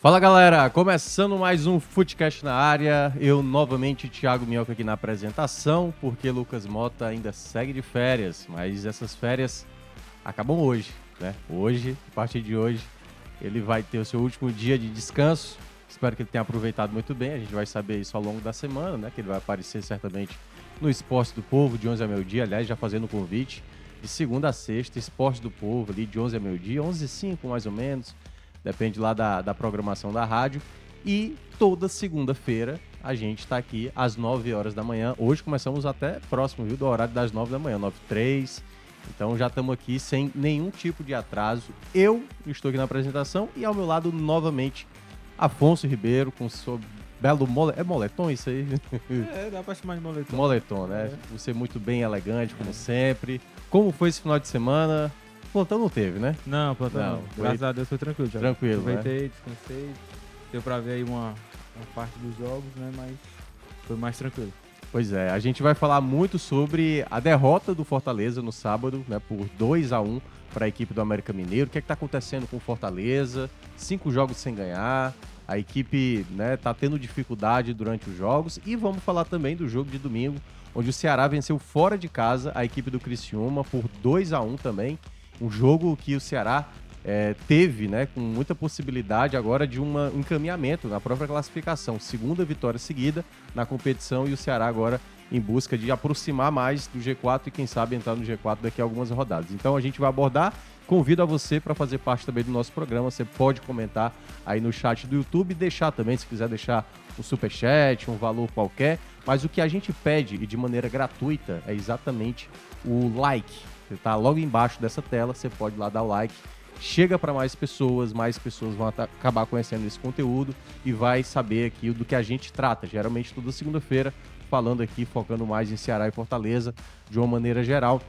Fala galera, começando mais um Footcast na área. Eu novamente, Thiago Minhoca aqui na apresentação, porque Lucas Mota ainda segue de férias, mas essas férias acabam hoje, né? Hoje, a partir de hoje, ele vai ter o seu último dia de descanso. Espero que ele tenha aproveitado muito bem. A gente vai saber isso ao longo da semana, né? Que ele vai aparecer certamente no Esporte do Povo, de 11 a meio-dia. Aliás, já fazendo o convite, de segunda a sexta, Esporte do Povo, ali de 11 a meio-dia, 11 e 5 mais ou menos depende lá da, da programação da rádio. E toda segunda-feira a gente está aqui às 9 horas da manhã. Hoje começamos até próximo, viu, do horário das 9 da manhã, 9 e 3. Então já estamos aqui sem nenhum tipo de atraso. Eu estou aqui na apresentação e ao meu lado novamente Afonso Ribeiro com seu belo mole... é moletom isso aí? É, dá pra chamar de moletom. moletom, né? Você muito bem elegante como sempre. Como foi esse final de semana? Plantão não teve, né? Não, plantão Não, não. foi- Graças a Deus foi tranquilo. Já Tranquilo, né? Aproveitei, descansei. Deu pra ver aí uma, uma parte dos jogos, né? Mas foi mais tranquilo. Pois é, a gente vai falar muito sobre a derrota do Fortaleza no sábado, né, por 2 a 1 para a equipe do América Mineiro. O que é está acontecendo com o Fortaleza? Cinco jogos sem ganhar. A equipe né, tá tendo dificuldade durante os jogos. E vamos falar também do jogo de domingo, onde o Ceará venceu fora de casa a equipe do Criciúma por 2 a 1 também. Um jogo que o Ceará é, teve, né, com muita possibilidade agora de um encaminhamento na própria classificação. Segunda vitória seguida na competição e o Ceará agora em busca de aproximar mais do G4 e quem sabe entrar no G4 daqui a algumas rodadas. Então a gente vai abordar. Convido a você para fazer parte também do nosso programa. Você pode comentar aí no chat do YouTube, deixar também, se quiser deixar um superchat, um valor qualquer. Mas o que a gente pede e de maneira gratuita é exatamente o like. Você tá logo embaixo dessa tela, você pode lá dar like. Chega para mais pessoas, mais pessoas vão acabar conhecendo esse conteúdo e vai saber aqui do que a gente trata. Geralmente toda segunda-feira, falando aqui, focando mais em Ceará e Fortaleza, de uma maneira geral,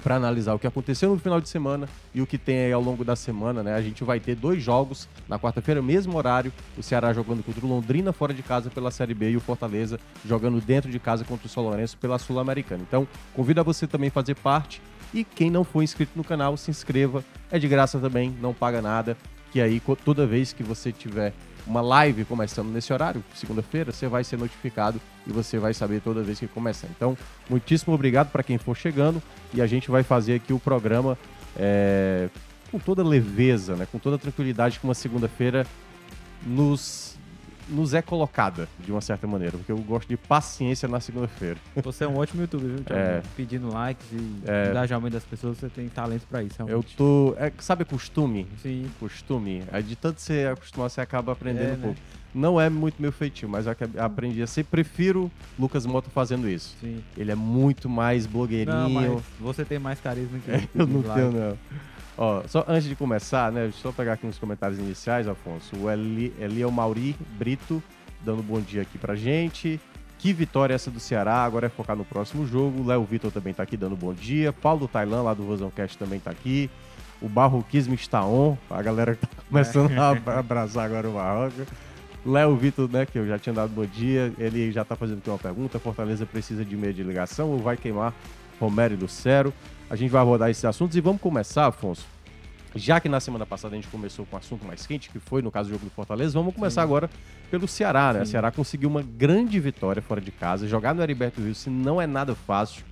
para analisar o que aconteceu no final de semana e o que tem aí ao longo da semana, né? A gente vai ter dois jogos na quarta-feira, mesmo horário, o Ceará jogando contra o Londrina fora de casa pela Série B e o Fortaleza jogando dentro de casa contra o São Lourenço pela Sul-Americana. Então, convido a você também fazer parte e quem não for inscrito no canal, se inscreva. É de graça também, não paga nada. Que aí, toda vez que você tiver uma live começando nesse horário, segunda-feira, você vai ser notificado e você vai saber toda vez que começar. Então, muitíssimo obrigado para quem for chegando e a gente vai fazer aqui o programa é, com toda leveza, né, com toda tranquilidade que uma segunda-feira nos, nos é colocada, de uma certa maneira, porque eu gosto de paciência na segunda-feira. Você é um ótimo youtuber, viu, Thiago? É. Pedindo likes e É. engajamento das pessoas, você tem talento pra isso, Eu realmente. tô. É, sabe costume? Sim. Costume. Aí de tanto você acostumar, você acaba aprendendo É, um né? pouco. Não é muito meu feitio, mas eu aprendi a ser. Prefiro Lucas Moto fazendo isso. Sim. Ele é muito mais blogueirinho. Não, mas você tem mais carisma que Eu não que tenho, não. Ó, só antes de começar, né? Deixa eu só pegar aqui nos comentários iniciais, Afonso. O Eli, Mauri Brito dando bom dia aqui pra gente. Que vitória essa do Ceará, agora é focar no próximo jogo. Léo Vitor também tá aqui dando bom dia. Paulo Tailan, lá do Rosão Cast, também tá aqui. O Barroquismo está on. A galera que tá começando a abra- abraçar agora o Barroca. Léo Vitor, né, que eu já tinha dado bom dia, ele já tá fazendo aqui uma pergunta. Fortaleza precisa de meia de ligação ou vai queimar Romero e Lucero? A gente vai abordar esses assuntos e vamos começar, Afonso. Já que na semana passada a gente começou com um assunto mais quente, que foi no caso do jogo do Fortaleza, vamos começar agora pelo Ceará, né? O Ceará conseguiu uma grande vitória fora de casa. Jogar no Heriberto Wilson não é nada fácil.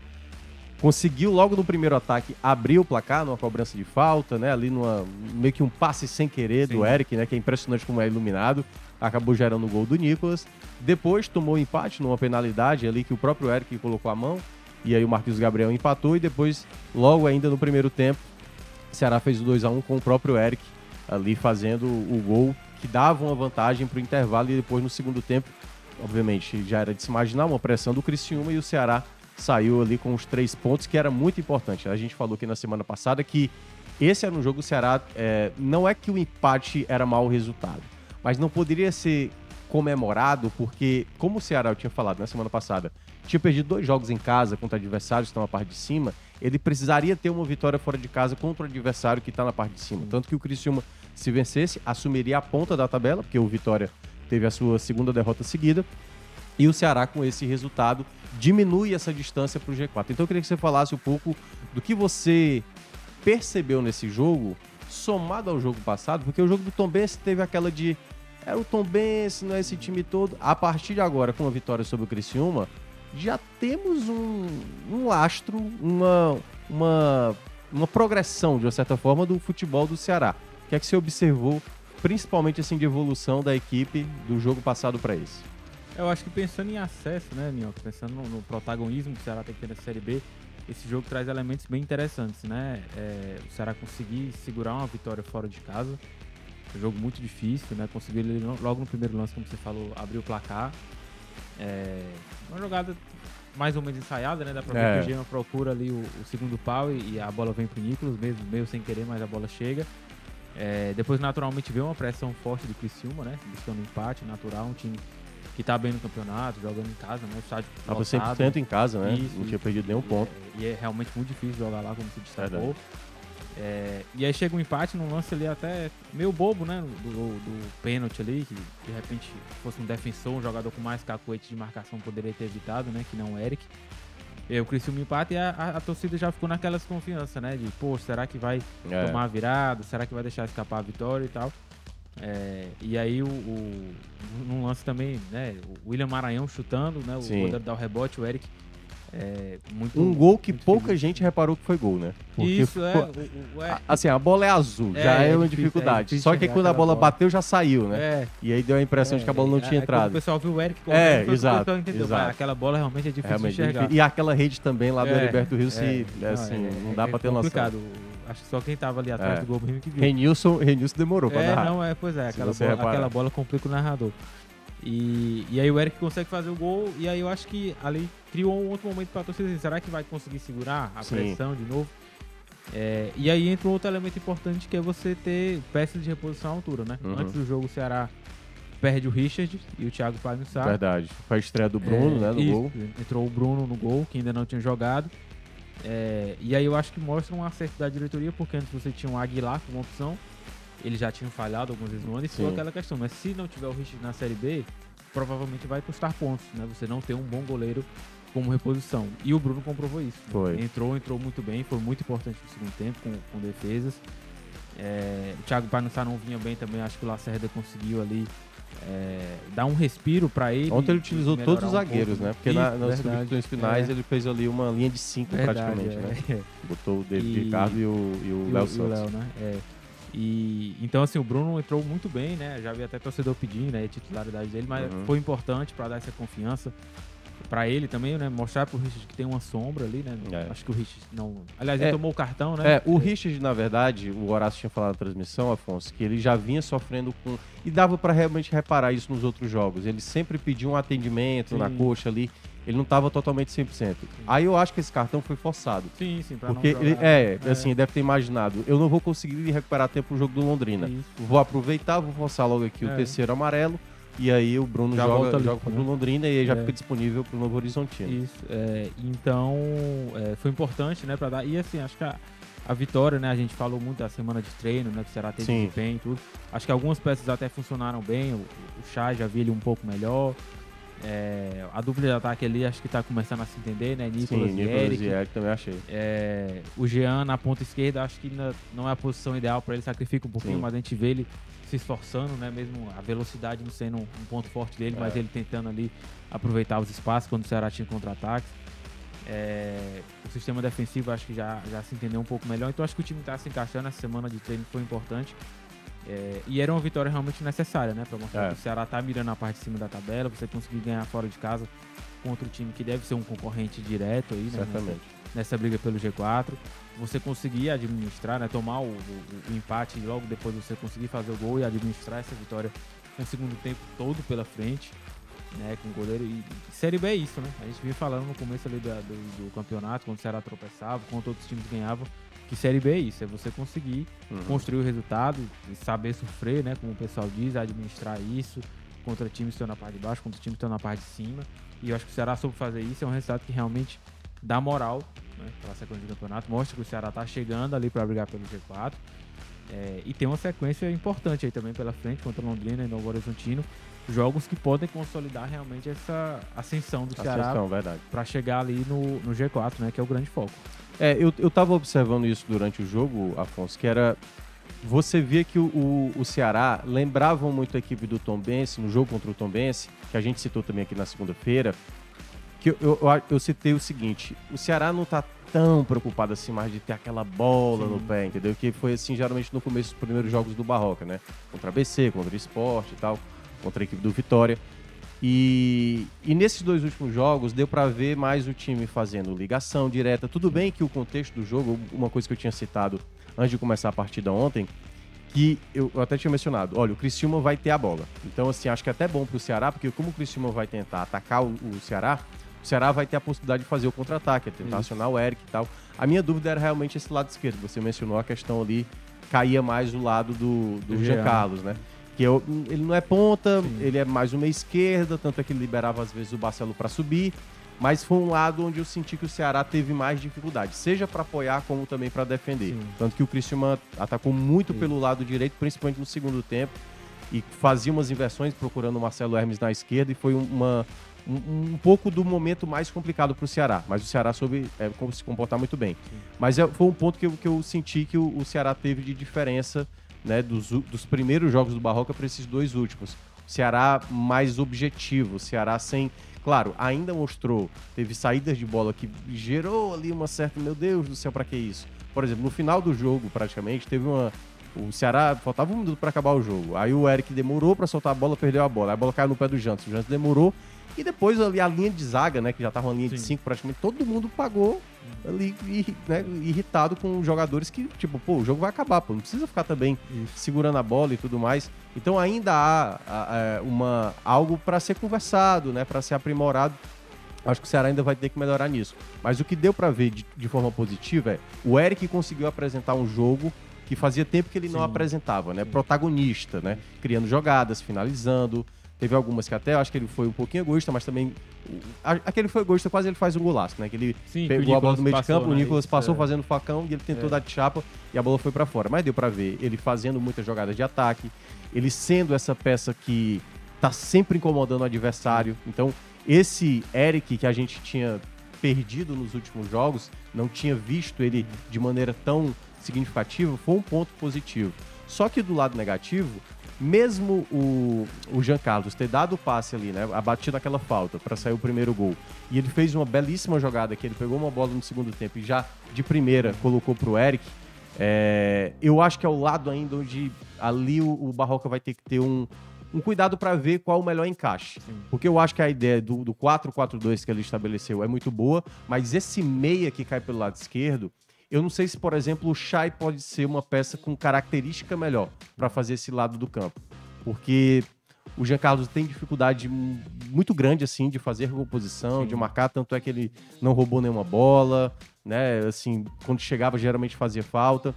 Conseguiu logo no primeiro ataque abrir o placar numa cobrança de falta, né? Ali numa meio que um passe sem querer do Sim. Eric, né? Que é impressionante como é iluminado. Acabou gerando o gol do Nicolas. Depois tomou empate numa penalidade ali que o próprio Eric colocou a mão. E aí o Marquinhos Gabriel empatou e depois, logo ainda no primeiro tempo, o Ceará fez o 2 a 1 com o próprio Eric ali fazendo o gol que dava uma vantagem para o intervalo e depois no segundo tempo, obviamente, já era de se imaginar uma pressão do Criciúma e o Ceará saiu ali com os três pontos, que era muito importante. A gente falou aqui na semana passada que esse era um jogo do Ceará. É, não é que o empate era mau resultado, mas não poderia ser comemorado, porque, como o Ceará, eu tinha falado na semana passada, tinha perdido dois jogos em casa contra adversários que estão na parte de cima, ele precisaria ter uma vitória fora de casa contra o adversário que está na parte de cima. Tanto que o Criciúma, se vencesse, assumiria a ponta da tabela, porque o Vitória teve a sua segunda derrota seguida, e o Ceará, com esse resultado, diminui essa distância para o G4. Então eu queria que você falasse um pouco do que você percebeu nesse jogo, somado ao jogo passado, porque o jogo do Tom Benz teve aquela de era o Tom não é esse time todo. A partir de agora, com a vitória sobre o Criciúma, já temos um, um lastro, uma, uma, uma progressão, de uma certa forma, do futebol do Ceará. O que é que você observou, principalmente assim, de evolução da equipe do jogo passado para esse? Eu acho que pensando em acesso, né, Minhoca? Pensando no, no, protagonismo que o Ceará tem que ter na Série B, esse jogo traz elementos bem interessantes, né? É, o Ceará conseguir segurar uma vitória fora de casa, jogo muito difícil, né? Conseguiu ele logo no primeiro lance, como você falou, abrir o placar. É, uma jogada mais ou menos ensaiada, né? Dá pra ver É. que o Gema procura ali o, o segundo pau e, e a bola vem pro Nicolas, mesmo meio sem querer, mas a bola chega. É, depois, naturalmente, veio uma pressão forte do Criciúma, né? Buscando um empate natural, um time que tá bem no campeonato, jogando em casa, né? O estádio Tava lotado. 100% em casa, né? Isso, não tinha perdido nenhum E ponto. é- E é realmente muito difícil jogar lá, como se destacou. Verdade. É, e aí chega um empate num lance ali até meio bobo, né? Do, do pênalti ali, que de repente fosse um defensor, um jogador com mais cacuete de marcação poderia ter evitado, né? Que não o Eric. E aí o Criciúma empata e a, a- a torcida já ficou naquela desconfiança, né? De, pô, será que vai É. tomar a virada? Será que vai deixar escapar a vitória e tal? É, e aí o, o num lance também, né? O William Maranhão chutando, né? O Sim. goleiro dá o rebote, o Eric. É, muito, Um gol que muito pouca feliz. gente reparou que foi gol, né? Porque Isso, é. o- o- é, Assim, a bola é azul, É, já é, é uma difícil, é dificuldade. difícil Só que quando a bola bola. bateu, já saiu, né? é, E aí deu a impressão de que a bola não é, tinha é, entrado. O pessoal viu o Eric É, correndo, foi exato, pessoal entendeu. exato. Mas aquela bola realmente é difícil Realmente, de enxergar. E aquela rede também lá do É, Heriberto Rio, é, se, não, assim, é- não dá é pra ter complicado. noção. Acho que só quem tava ali atrás É. do gol mesmo que viu. Renilson, Renilson demorou pra É, narrar. não, é, pois é, aquela você bola, aquela bola complica o narrador. E, e aí o Eric consegue fazer o gol, e aí eu acho que ali criou um outro momento pra torcida. assim, Será que vai conseguir segurar a Sim. pressão de novo? É, e aí entra um outro elemento importante que é você ter peças de reposição à altura, né? Uhum. Antes do jogo o Ceará perde o Richard e o Thiago Pagnussá. Verdade. Foi a estreia do Bruno, É, né, no isso, gol. Entrou o Bruno no gol, que ainda não tinha jogado. É, e aí eu acho que mostra um acerto da diretoria, porque antes você tinha um Aguilar como opção, ele já tinha falhado algumas vezes no ano, e Sim. aquela questão. Mas se não tiver o Richard na Série B, provavelmente vai custar pontos, né? Você não ter um bom goleiro como reposição. E o Bruno comprovou isso. né? Foi. Entrou, entrou muito bem, foi muito importante no segundo tempo, com, com defesas. É, o Thiago Panussá não vinha bem também, acho que o Lacerda conseguiu ali é, dar um respiro pra ele. Ontem ele utilizou todos os um zagueiros, pouco, né? Porque na- nas substituições finais É. ele fez ali uma linha de cinco Verdade, praticamente, é. né? Botou o David E- Ricardo e o, e o E Léo Santos. Léo, né? E, então, assim, o Bruno entrou muito bem, né? Já vi até torcedor pedindo né, a titularidade dele, mas Uhum. foi importante pra dar essa confiança pra ele também, né? Mostrar pro Richard que tem uma sombra ali, né? É. Acho que o Richard não. Aliás, É. ele tomou o cartão, né? É, o Richard, na verdade, o Horácio tinha falado na transmissão, Afonso, que ele já vinha sofrendo com. E dava pra realmente reparar isso nos outros jogos. Ele sempre pediu um atendimento na Sim. coxa ali. Ele não tava totalmente 100%. Aí eu acho que esse cartão foi forçado. Sim, sim, pra Porque não ele, jogar. é, assim, deve ter imaginado. Eu não vou conseguir recuperar tempo pro jogo do Londrina. Isso. Vou aproveitar, vou forçar logo aqui o É. terceiro amarelo. E aí o Bruno Já joga, joga contra né? o Londrina e aí já É. fica disponível pro Novo Horizontino. Isso, é, então é, foi importante, né, para dar. E assim, acho que a, a vitória, né, a gente falou muito da semana de treino, né, que o Ceará teve Sim. desempenho e tudo. Acho que algumas peças até funcionaram bem, o, o Chá já vi ele um pouco melhor. É, a dupla de ataque ali acho que tá começando a se entender, né, Nicolas Sim, e Nicolas Eric. e Eric também achei. É, o Jean na ponta esquerda, acho que ainda não é a posição ideal para ele, sacrifica um pouquinho, Sim. mas a gente vê ele se esforçando, né? Mesmo a velocidade não sendo um, um ponto forte dele, É. mas ele tentando ali aproveitar os espaços quando o Ceará tinha contra-ataques. É, o sistema defensivo acho que já, já se entendeu um pouco melhor, então acho que o time está se encaixando. Essa semana de treino foi importante. É, e era uma vitória realmente necessária, né? Para mostrar É. que o Ceará tá mirando a parte de cima da tabela, você conseguir ganhar fora de casa contra o time que deve ser um concorrente direto aí, né? nessa- Certamente. nessa briga pelo G4. Você conseguir administrar, né, tomar o, o- o empate e logo depois você conseguir fazer o gol e administrar essa vitória com o segundo tempo todo pela frente. né, com goleiro. E Série B é isso, né? A gente vinha falando no começo ali da- do, do campeonato, quando o Ceará tropeçava, quando outros times ganhavam, que Série B é isso, é você conseguir Uhum. construir o resultado e saber sofrer, né? Como o pessoal diz, administrar isso contra times que estão na parte de baixo, contra times que estão na parte de cima. E eu acho que o Ceará soube fazer isso, é um resultado que realmente dá moral né, para a sequência do campeonato, mostra que o Ceará está chegando ali para brigar pelo G4. É, e tem uma sequência importante aí também pela frente contra Londrina e Novo Horizontino. Jogos que podem consolidar realmente essa ascensão do Ceará para chegar ali no, no G4, né? Que é o grande foco. É, eu, eu tava observando isso durante o jogo, Afonso, que era. Você via que o, o, o Ceará lembrava muito a equipe do Tom Bense no jogo contra o Tom Bense, que a gente citou também aqui na segunda-feira. Que eu, eu, eu- citei o seguinte: o Ceará não tá tão preocupado assim mais de ter aquela bola no pé, entendeu? Que foi assim, geralmente no começo dos primeiros jogos do Barroca, né? Contra a BC, contra o Sport e tal, contra a equipe do Vitória. E, e nesses dois últimos jogos deu pra ver mais o time fazendo ligação direta. Tudo bem que o contexto do jogo, uma coisa que eu tinha citado antes de começar a partida ontem, que eu, até tinha mencionado, olha, o Criciúma vai ter a bola. Então, assim, acho que é até bom pro Ceará, porque como o Criciúma vai tentar atacar o, o Ceará, o Ceará vai ter a possibilidade de fazer o contra-ataque, é tentar acionar o Eric e tal. A minha dúvida era realmente esse lado esquerdo. Você mencionou a questão ali, caía mais o lado do, do Do Jean. Carlos, né? Que ele não é ponta, Sim. ele é mais uma esquerda, tanto é que ele liberava às vezes o Barcelo para subir. Mas foi um lado onde eu senti que o Ceará teve mais dificuldade, seja para apoiar como também para defender. Sim. Tanto que o Criciúma atacou muito Sim. pelo lado direito, principalmente no segundo tempo, e fazia umas inversões procurando o Marcelo Hermes na esquerda e foi uma, um, um pouco do momento mais complicado para o Ceará. Mas o Ceará soube é, como se comportar muito bem. Mas é- foi um ponto que eu, que eu senti que o, o Ceará teve de diferença né, dos, dos primeiros jogos do Barroca para esses dois últimos. O Ceará mais objetivo, o Ceará sem. Claro, ainda mostrou, teve saídas de bola que gerou ali uma certa. Meu Deus do céu, para que isso? Por exemplo, no final do jogo, praticamente, teve uma. O Ceará faltava um minuto para acabar o jogo. Aí o Eric demorou para soltar a bola, perdeu a bola. Aí a bola caiu no pé do Jantos. O Jantos demorou. E depois ali a linha de zaga, né? Que já tava uma linha de Sim. cinco, praticamente todo mundo pagou ali né, irritado com jogadores que, tipo, pô, o jogo vai acabar, pô. Não precisa ficar também segurando a bola e tudo mais. Então ainda há, há, é, uma, algo para ser conversado, né? Para ser aprimorado. Acho que o Ceará ainda vai ter que melhorar nisso. Mas o que deu para ver de, de forma positiva é o Eric conseguiu apresentar um jogo que fazia tempo que ele não Sim. apresentava, né? Protagonista, né? Criando jogadas, finalizando. Teve algumas que até acho que ele foi um pouquinho egoísta, mas também. a- Aquele foi egoísta, quase ele faz um golaço, né? Que ele Sim, que o pegou a bola Nicolas do meio de campo, o né? Nicolas Isso, passou é. fazendo facão e ele tentou dar de chapa e a bola foi pra fora. Mas deu pra ver ele fazendo muitas jogadas de ataque, ele sendo essa peça que tá sempre incomodando o adversário. Então, esse Eric que a gente tinha perdido nos últimos jogos, não tinha visto ele de maneira tão significativa, foi um ponto positivo. Só que do lado negativo, mesmo o, o Jean Carlos ter dado o passe ali, né, abatido aquela falta para sair o primeiro gol, e ele fez uma belíssima jogada que ele pegou uma bola no segundo tempo e já de primeira colocou pro Eric. é, eu acho que é o lado ainda onde ali o, o Barroca vai ter que ter um, um cuidado para ver qual o melhor encaixe. Porque eu acho que a ideia do, do 4-4-2 que ele estabeleceu é muito boa, mas esse meia que cai pelo lado esquerdo, eu não sei se, por exemplo, o Chay pode ser uma peça com característica melhor para fazer esse lado do campo. Porque o Jean Carlos tem dificuldade mu- muito grande assim de fazer recomposição, de marcar, tanto é que ele não roubou nenhuma bola, né? Assim, quando chegava geralmente fazia falta.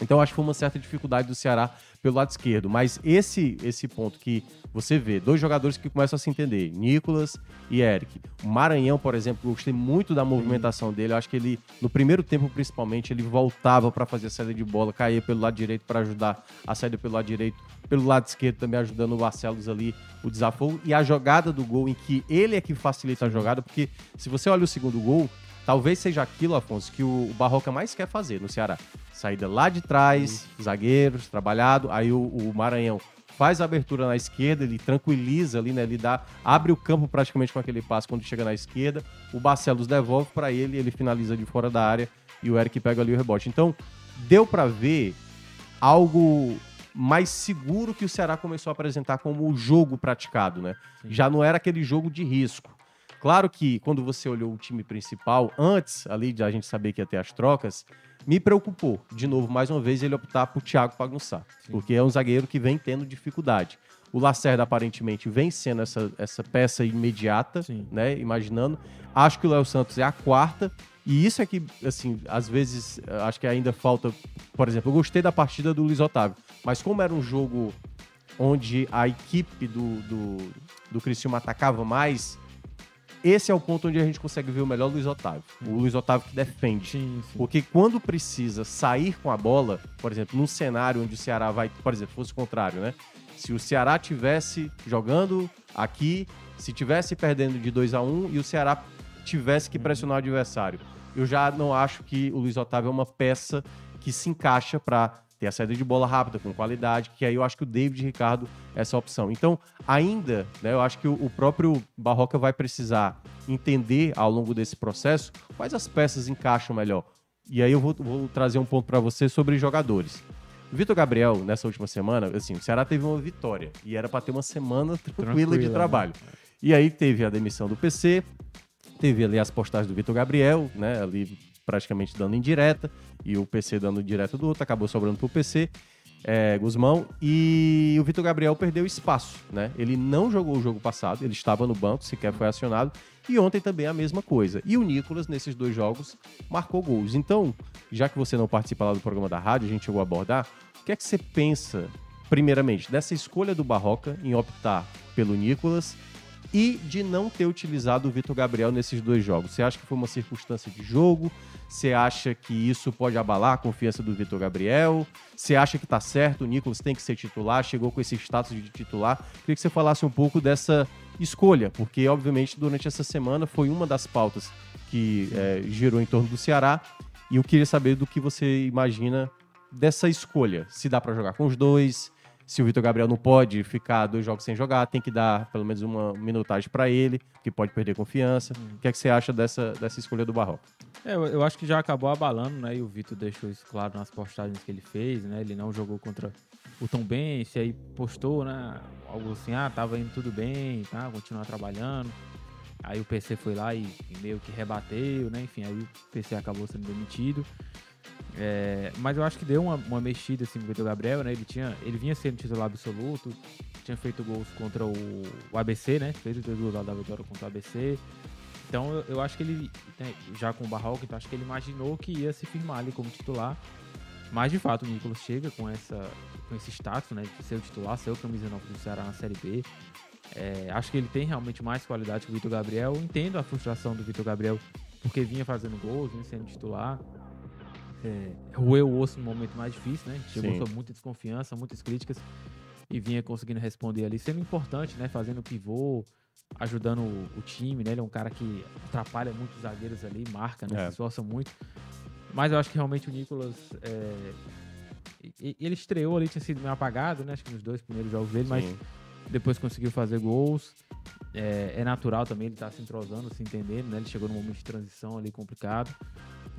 Então acho que foi uma certa dificuldade do Ceará pelo lado esquerdo, mas esse esse ponto que você vê dois jogadores que começam a se entender, Nicolas e Eric. O Maranhão, por exemplo, eu gostei muito da movimentação dele. Eu acho que ele no primeiro tempo principalmente ele voltava para fazer a saída de bola, caía pelo lado direito para ajudar a saída pelo lado direito, pelo lado esquerdo também ajudando o Barcelos ali o desafogo e a jogada do gol em que ele é que facilita a jogada, porque se você olha o segundo gol, Talvez seja aquilo, Afonso, que o Barroca mais quer fazer no Ceará. Saída lá de trás, zagueiros, trabalhado. Aí o, o Maranhão faz a abertura na esquerda, ele tranquiliza ali, né? Ele dá, abre o campo praticamente com aquele passe quando chega na esquerda. O Barcelos devolve para ele, ele finaliza de fora da área e o Eric pega ali o rebote. Então, deu para ver algo mais seguro que o Ceará começou a apresentar como o jogo praticado, né? Já não era aquele jogo de risco. Claro que quando você olhou o time principal, antes ali de a gente saber que ia ter as trocas, me preocupou, de novo, mais uma vez, ele optar por Thiago Pagunçá. Porque é um zagueiro que vem tendo dificuldade. O Lacerda, aparentemente, vem sendo essa, essa peça imediata, Sim. né? Imaginando. Acho que o Léo Santos é a quarta. E isso é que, assim, às vezes, eh, acho que ainda falta. Por exemplo, eu gostei da partida do Luiz Otávio. Mas como era um jogo onde a equipe do, do, do Criciúma atacava mais, esse é o ponto onde a gente consegue ver o melhor Luiz Otávio. O Luiz Otávio que defende. Sim, sim. Porque quando precisa sair com a bola, por exemplo, num cenário onde o Ceará vai, por exemplo, fosse o contrário, né? Se o Ceará tivesse jogando aqui, se tivesse perdendo de 2 a 1 e o Ceará tivesse que pressionar o adversário, eu já não acho que o Luiz Otávio é uma peça que se encaixa para ter a saída de bola rápida, com qualidade, que aí eu acho que o David Ricardo é essa opção. Então, ainda, né, eu acho que o próprio Barroca vai precisar entender ao longo desse processo quais as peças encaixam melhor. E aí eu vou, vou trazer um ponto para você sobre jogadores. Vitor Gabriel, nessa última semana, assim, o Ceará teve uma vitória e era para ter uma semana tranquila, de Tranquila, né? trabalho. E aí teve a demissão do PC, teve ali as postagens do Vitor Gabriel, né, ali praticamente dando indireta, e o PC dando direta do outro, acabou sobrando pro PC, é, Guzmão, e o Vitor Gabriel perdeu espaço, né? Ele não jogou o jogo passado, ele estava no banco, sequer foi acionado, e ontem também a mesma coisa. E o Nicolas, nesses dois jogos, marcou gols. Então, já que você não participa lá do programa da rádio, a gente chegou a abordar, o que é que você pensa, primeiramente, dessa escolha do Barroca em optar pelo Nicolas e de não ter utilizado o Vitor Gabriel nesses dois jogos? Você acha que foi uma circunstância de jogo? Você acha que isso pode abalar a confiança do Vitor Gabriel? Você acha que tá certo, o Nicolas tem que ser titular, chegou com esse status de titular? Queria que você falasse um pouco dessa escolha, porque, obviamente, durante essa semana foi uma das pautas que é, girou em torno do Ceará, e eu queria saber do que você imagina dessa escolha. Se dá pra jogar com os dois, se o Vitor Gabriel não pode ficar dois jogos sem jogar, tem que dar pelo menos uma minutagem pra ele, que pode perder confiança. O que é que você acha dessa, dessa escolha do Barroca? É, eu, acho que já acabou abalando, né? E o Vitor deixou isso claro nas postagens que ele fez, né? Ele não jogou contra o Tom Benz, aí postou, né? Algo assim, ah, tava indo tudo bem, tá? Continuar trabalhando. Aí o PC foi lá e, e meio que rebateu, né? Enfim, aí o PC acabou sendo demitido. É, mas eu acho que deu uma, uma mexida assim Vitor Gabriel, né? Ele, tinha, ele vinha sendo titular absoluto, tinha feito gols contra o, o ABC, né? Fez os dois gols da vitória contra o ABC. Então eu, eu acho que ele, né, já com o Barroca, então acho que ele imaginou que ia se firmar ali como titular. Mas de fato o Nicolas chega com, essa, com esse status, né? De ser o titular, ser o camisa 9 do Ceará na Série B. É, acho que ele tem realmente mais qualidade que o Vitor Gabriel. Entendo a frustração do Vitor Gabriel, porque vinha fazendo gols, vinha sendo titular. É, o osso no momento mais difícil, né? Chegou sob muita desconfiança, muitas críticas e vinha conseguindo responder ali, sendo importante, né? Fazendo pivô, ajudando o, o time, né? Ele é um cara que atrapalha muito os zagueiros ali, marca, né? É. Se esforça muito. Mas eu acho que realmente o Nicolas. é, ele estreou ali, tinha sido meio apagado, né? Acho que nos dois primeiros jogos dele, mas Sim. depois conseguiu fazer gols. É, é natural também, ele tá se entrosando, se entendendo, né? Ele chegou num momento de transição ali complicado.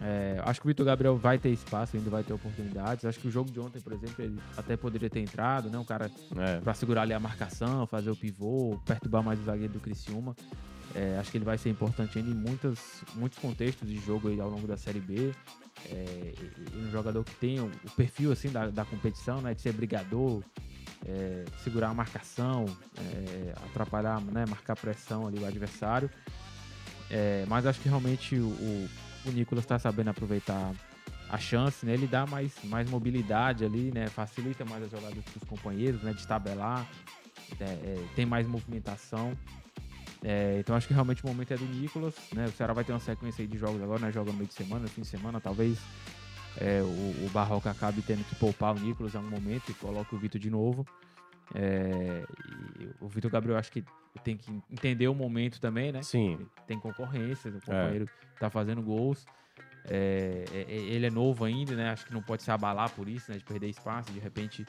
É, acho que o Vitor Gabriel vai ter espaço, ainda vai ter oportunidades. Acho que o jogo de ontem, por exemplo, ele até poderia ter entrado, né? Um cara É. para segurar ali a marcação, fazer o pivô, perturbar mais o zagueiro do Criciúma. É, acho que ele vai ser importante ainda em muitas, muitos contextos de jogo aí ao longo da Série B. É, um jogador que tem o, o perfil assim da, da competição, né, de ser brigador, é, segurar a marcação, é, atrapalhar, né, marcar pressão ali o adversário. É, mas acho que realmente o, o, o Nicolas está sabendo aproveitar a chance, né? Ele dá mais, mais mobilidade ali, né? Facilita mais as jogadas para os companheiros, né? De tabelar, é, é, tem mais movimentação. É, então acho que realmente o momento é do Nicolas, né? O Ceará vai ter uma sequência aí de jogos agora, né? Joga no meio de semana, fim de semana, talvez é, o, o Barroca acabe tendo que poupar o Nicolas em algum momento e coloque o Vitor de novo. É, o Vitor Gabriel acho que tem que entender o momento também, né? Sim. tem concorrência, o companheiro tá fazendo gols. É, é- é- ele é novo ainda, né? Acho que não pode se abalar por isso, né? De perder espaço, de repente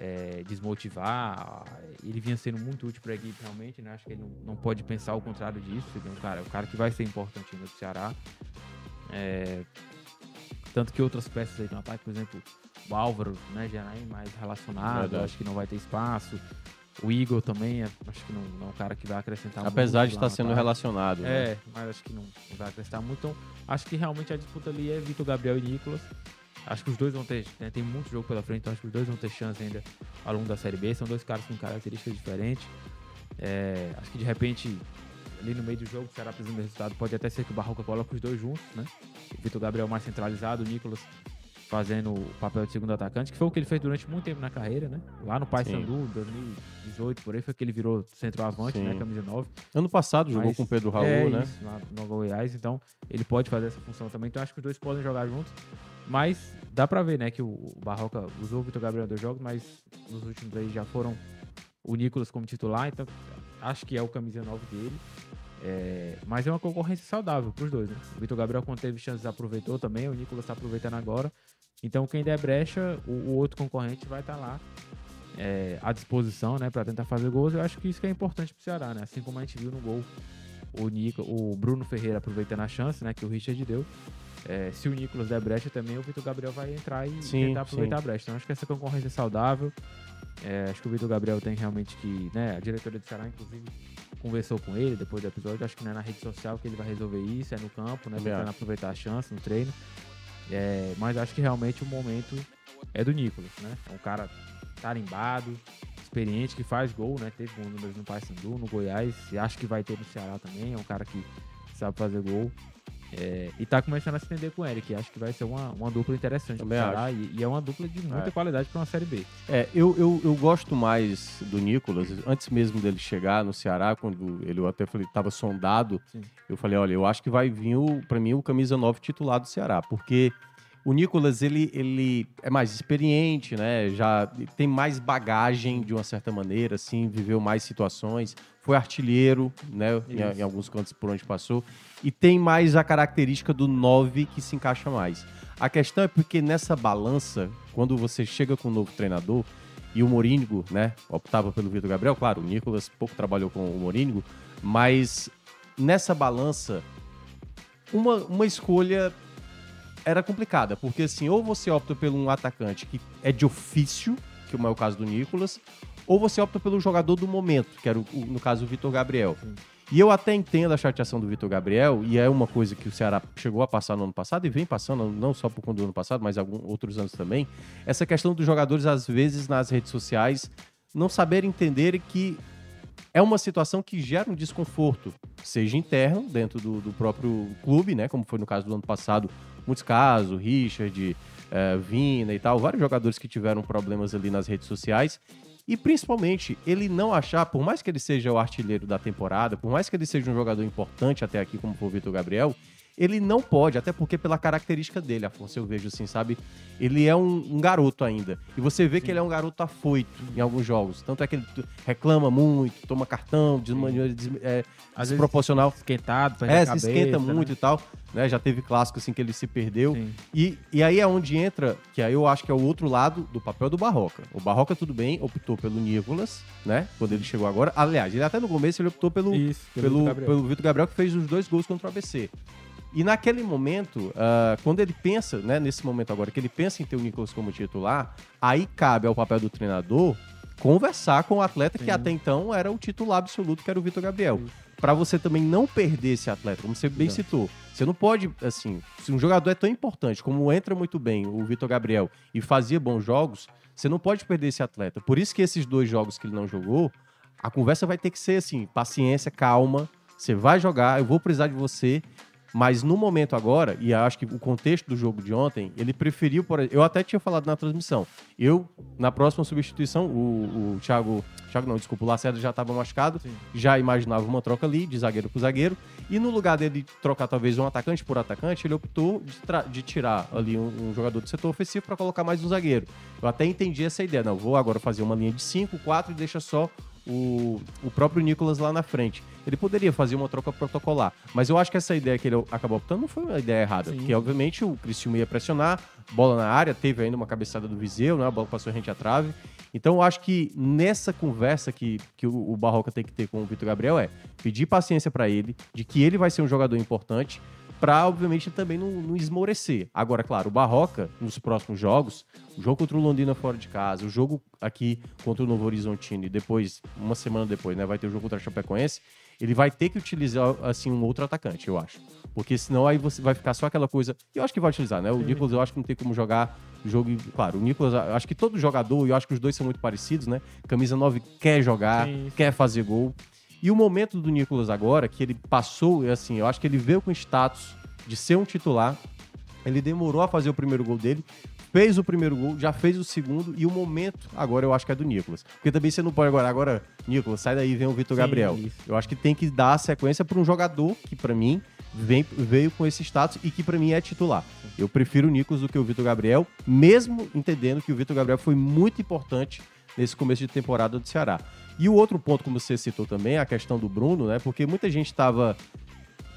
é, desmotivar. Ele vinha sendo muito útil para a equipe realmente, né? Acho que ele não, não pode pensar o contrário disso. Ele é um cara, é um cara que vai ser importante do Ceará. É, tanto que outras peças aí no ataque, por exemplo, o Álvaro, né? Já é mais relacionado, acho que não vai ter espaço. O Igor também, acho que não, não é um cara que vai acrescentar Apesar muito de estar sendo ataque. relacionado. né? É, mas acho que não vai acrescentar muito. Então, acho que realmente a disputa ali é Vitor Gabriel e Nicolas. Acho que os dois vão ter. Né, tem muito jogo pela frente, então acho que os dois vão ter chance ainda ao longo da Série B. São dois caras com características diferentes. É, acho que de repente, ali no meio do jogo, o Ceará precisando do resultado, pode até ser que o Barroca coloque os dois juntos, né? O Vitor Gabriel mais centralizado, o Nicolas fazendo o papel de segundo atacante, que foi o que ele fez durante muito tempo na carreira, né? Lá no Paysandu, 2018, por aí, foi que ele virou centroavante, né? Camisa 9. Ano passado jogou Mas, com o Pedro Raul, é né? Isso, lá no Goiás, então ele pode fazer essa função também. Então acho que os dois podem jogar juntos. Mas dá pra ver, né, que o Barroca usou o Vitor Gabriel dois jogos, mas nos últimos aí já foram o Nicolas como titular, então acho que é o camisa 9 dele. É, mas é uma concorrência saudável para os dois. Né? O Vitor Gabriel, quando teve chances, aproveitou também. O Nicolas está aproveitando agora. Então, quem der brecha, o, o outro concorrente vai estar tá lá é, à disposição né, para tentar fazer gols. Eu acho que isso que é importante para o Ceará. Né? Assim como a gente viu no gol o, Nico, o Bruno Ferreira aproveitando a chance né, que o Richard deu. É, se o Nicolas der brecha também, o Vitor Gabriel vai entrar e sim, tentar aproveitar sim. a brecha. Então, acho que essa concorrência é saudável. É, acho que o Vitor Gabriel tem realmente que. Né, a diretoria do Ceará, inclusive, conversou com ele depois do episódio. Acho que não é na rede social que ele vai resolver isso, é no campo, né? Tentando aproveitar a chance no treino. É, mas acho que realmente o momento é do Nicolas, né? É um cara tarimbado, experiente, que faz gol, né? Teve bons números no Paysandu, no Goiás, e acho que vai ter no Ceará também. É um cara que sabe fazer gol. É, e tá começando a se entender com o Eric. Acho que vai ser uma, uma dupla interessante Também Ceará e, e, é uma dupla de muita é. qualidade para uma Série B. É, eu, eu, eu gosto mais do Nicolas, antes mesmo dele chegar no Ceará, quando ele até falei, estava sondado, Sim. eu falei, olha, eu acho que vai vir, para mim, o camisa 9 titular do Ceará, porque o Nicolas, ele, ele é mais experiente, né? Já tem mais bagagem de uma certa maneira, assim, viveu mais situações, foi artilheiro, né? Em, em, alguns cantos por onde passou. E tem mais a característica do 9 que se encaixa mais. A questão é porque nessa balança, quando você chega com um novo treinador, e o Morínigo, né, optava pelo Vitor Gabriel, claro, o Nicolas pouco trabalhou com o Morínigo, mas nessa balança, uma, uma escolha era complicada, porque assim, ou você opta por um atacante que é de ofício, que é o caso do Nicolas, ou você opta pelo jogador do momento, que era, o, no caso, o Vitor Gabriel. Sim. E eu até entendo a chateação do Vitor Gabriel, e é uma coisa que o Ceará chegou a passar no ano passado, e vem passando, não só por conta do ano passado, mas alguns outros anos também, essa questão dos jogadores, às vezes, nas redes sociais, não saber entender que é uma situação que gera um desconforto, seja interno, dentro do, do próprio clube, né? Como foi no caso do ano passado, muitos casos, Richard, uh, Vina e tal, vários jogadores que tiveram problemas ali nas redes sociais. E principalmente, ele não achar, por mais que ele seja o artilheiro da temporada, por mais que ele seja um jogador importante até aqui, como foi o Vitor Gabriel, ele não pode, até porque pela característica dele, Afonso, eu vejo assim, sabe? Ele é um, um garoto ainda. E você vê Sim. que ele é um garoto afoito em alguns jogos. Tanto é que ele reclama muito, toma cartão de maneira des, é, Às desproporcional. Vezes esquentado, É, se esquenta né? muito e tal. Né? Já teve clássico assim que ele se perdeu. E, e aí é onde entra, que aí eu acho que é o outro lado do papel do Barroca. O Barroca, tudo bem, optou pelo Nicolas, né? Quando ele chegou agora. Aliás, ele até no começo ele optou pelo, Isso, pelo, pelo Vitor Gabriel, que fez os dois gols contra o ABC. E naquele momento, uh, quando ele pensa, né, nesse momento agora, que ele pensa em ter o Nicolas como titular, aí cabe ao papel do treinador conversar com o atleta Sim. que até então era o titular absoluto, que era o Vitor Gabriel. Para você também não perder esse atleta, como você bem citou. Você não pode, assim, se um jogador é tão importante como entra muito bem o Vitor Gabriel e fazia bons jogos, você não pode perder esse atleta. Por isso que esses dois jogos que ele não jogou, a conversa vai ter que ser assim, paciência, calma. Você vai jogar, eu vou precisar de você mas no momento agora, e acho que o contexto do jogo de ontem, ele preferiu, por eu até tinha falado na transmissão, eu, na próxima substituição, o, o Thiago, Thiago não, desculpa, o Lacerda já estava machucado, Sim. já imaginava uma troca ali, de zagueiro para zagueiro, e no lugar dele trocar talvez um atacante por atacante, ele optou de, de tirar ali um, um, jogador do setor ofensivo para colocar mais um zagueiro. Eu até entendi essa ideia, não, vou agora fazer uma linha de 5, 4 e deixa só o, o próprio Nicolas lá na frente. Ele poderia fazer uma troca protocolar, mas eu acho que essa ideia que ele acabou optando não foi uma ideia errada, Sim. porque obviamente o Cristiano ia pressionar, bola na área, teve ainda uma cabeçada do Viseu, né? a bola passou rente à trave. Então eu acho que nessa conversa que, que o, o Barroca tem que ter com o Vitor Gabriel é pedir paciência para ele, de que ele vai ser um jogador importante, para obviamente também não, não, esmorecer. Agora, claro, o Barroca, nos próximos jogos, o jogo contra o Londrina fora de casa, o jogo aqui contra o Novo Horizontino e depois, uma semana depois, né, vai ter o jogo contra a Chapecoense, ele vai ter que utilizar, assim, um outro atacante, eu acho. Porque senão aí você vai ficar só aquela coisa. E eu acho que vai utilizar, né? O Nicolas, eu acho que não tem como jogar o jogo. Claro, o Nicolas, eu acho que todo jogador, eu acho que os dois são muito parecidos, né? Camisa 9 quer jogar, Sim, sim. quer fazer gol. E o momento do Nicolas agora, que ele passou, assim, eu acho que ele veio com status de ser um titular. Ele demorou a fazer o primeiro gol dele, fez o primeiro gol, já fez o segundo, e o momento agora eu acho que é do Nicolas. Porque também você não pode agora, agora, Nicolas, sai daí, vem o Vitor Gabriel. isso. Eu acho que tem que dar a sequência para um jogador que, pra mim, vem, veio com esse status e que, pra mim, é titular. Eu prefiro o Nicolas do que o Vitor Gabriel, mesmo entendendo que o Vitor Gabriel foi muito importante nesse começo de temporada do Ceará. E o outro ponto, como você citou também, a questão do Bruno, né? Porque muita gente estava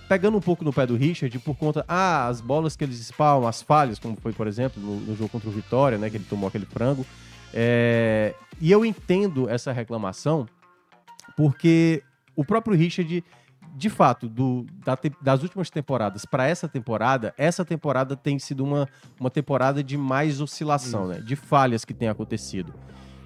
pegando um pouco no pé do Richard por conta, ah, as bolas que eles espalham, as falhas, como foi, por exemplo, no, no jogo contra o Vitória, né? Que ele tomou aquele frango. É, E eu entendo essa reclamação porque o próprio Richard, de fato, do- da das últimas temporadas para essa temporada, essa temporada tem sido uma, uma temporada de mais oscilação, né? De falhas que tem acontecido.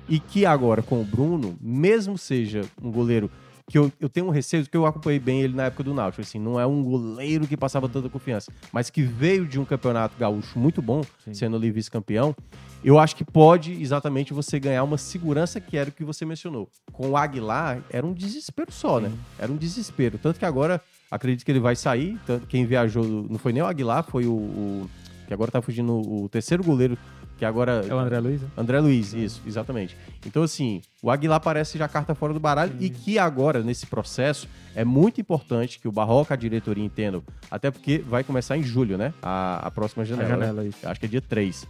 E que agora, com o Bruno, mesmo seja um goleiro que eu, eu tenho um receio, que eu acompanhei bem ele na época do Náutico, assim, não é um goleiro que passava tanta confiança, mas que veio de um campeonato gaúcho muito bom, Sim. sendo ali vice-campeão, eu acho que pode exatamente você ganhar uma segurança que era o que você mencionou. Com o Aguilar, era um desespero só, né? Era um desespero. Tanto que agora, acredito que ele vai sair. Tanto quem viajou, não foi nem o Aguilar, foi o. o- que agora tá fugindo o terceiro goleiro, que agora. É o André Luiz? né? André Luiz, isso, exatamente. Então, assim, o Aguilar parece já carta fora do baralho e que agora, nesse processo, é muito importante que o Barroca, a diretoria, entendam. Até porque vai começar em julho, né? A, a próxima A janela. né? janela. Eu acho que é dia 3.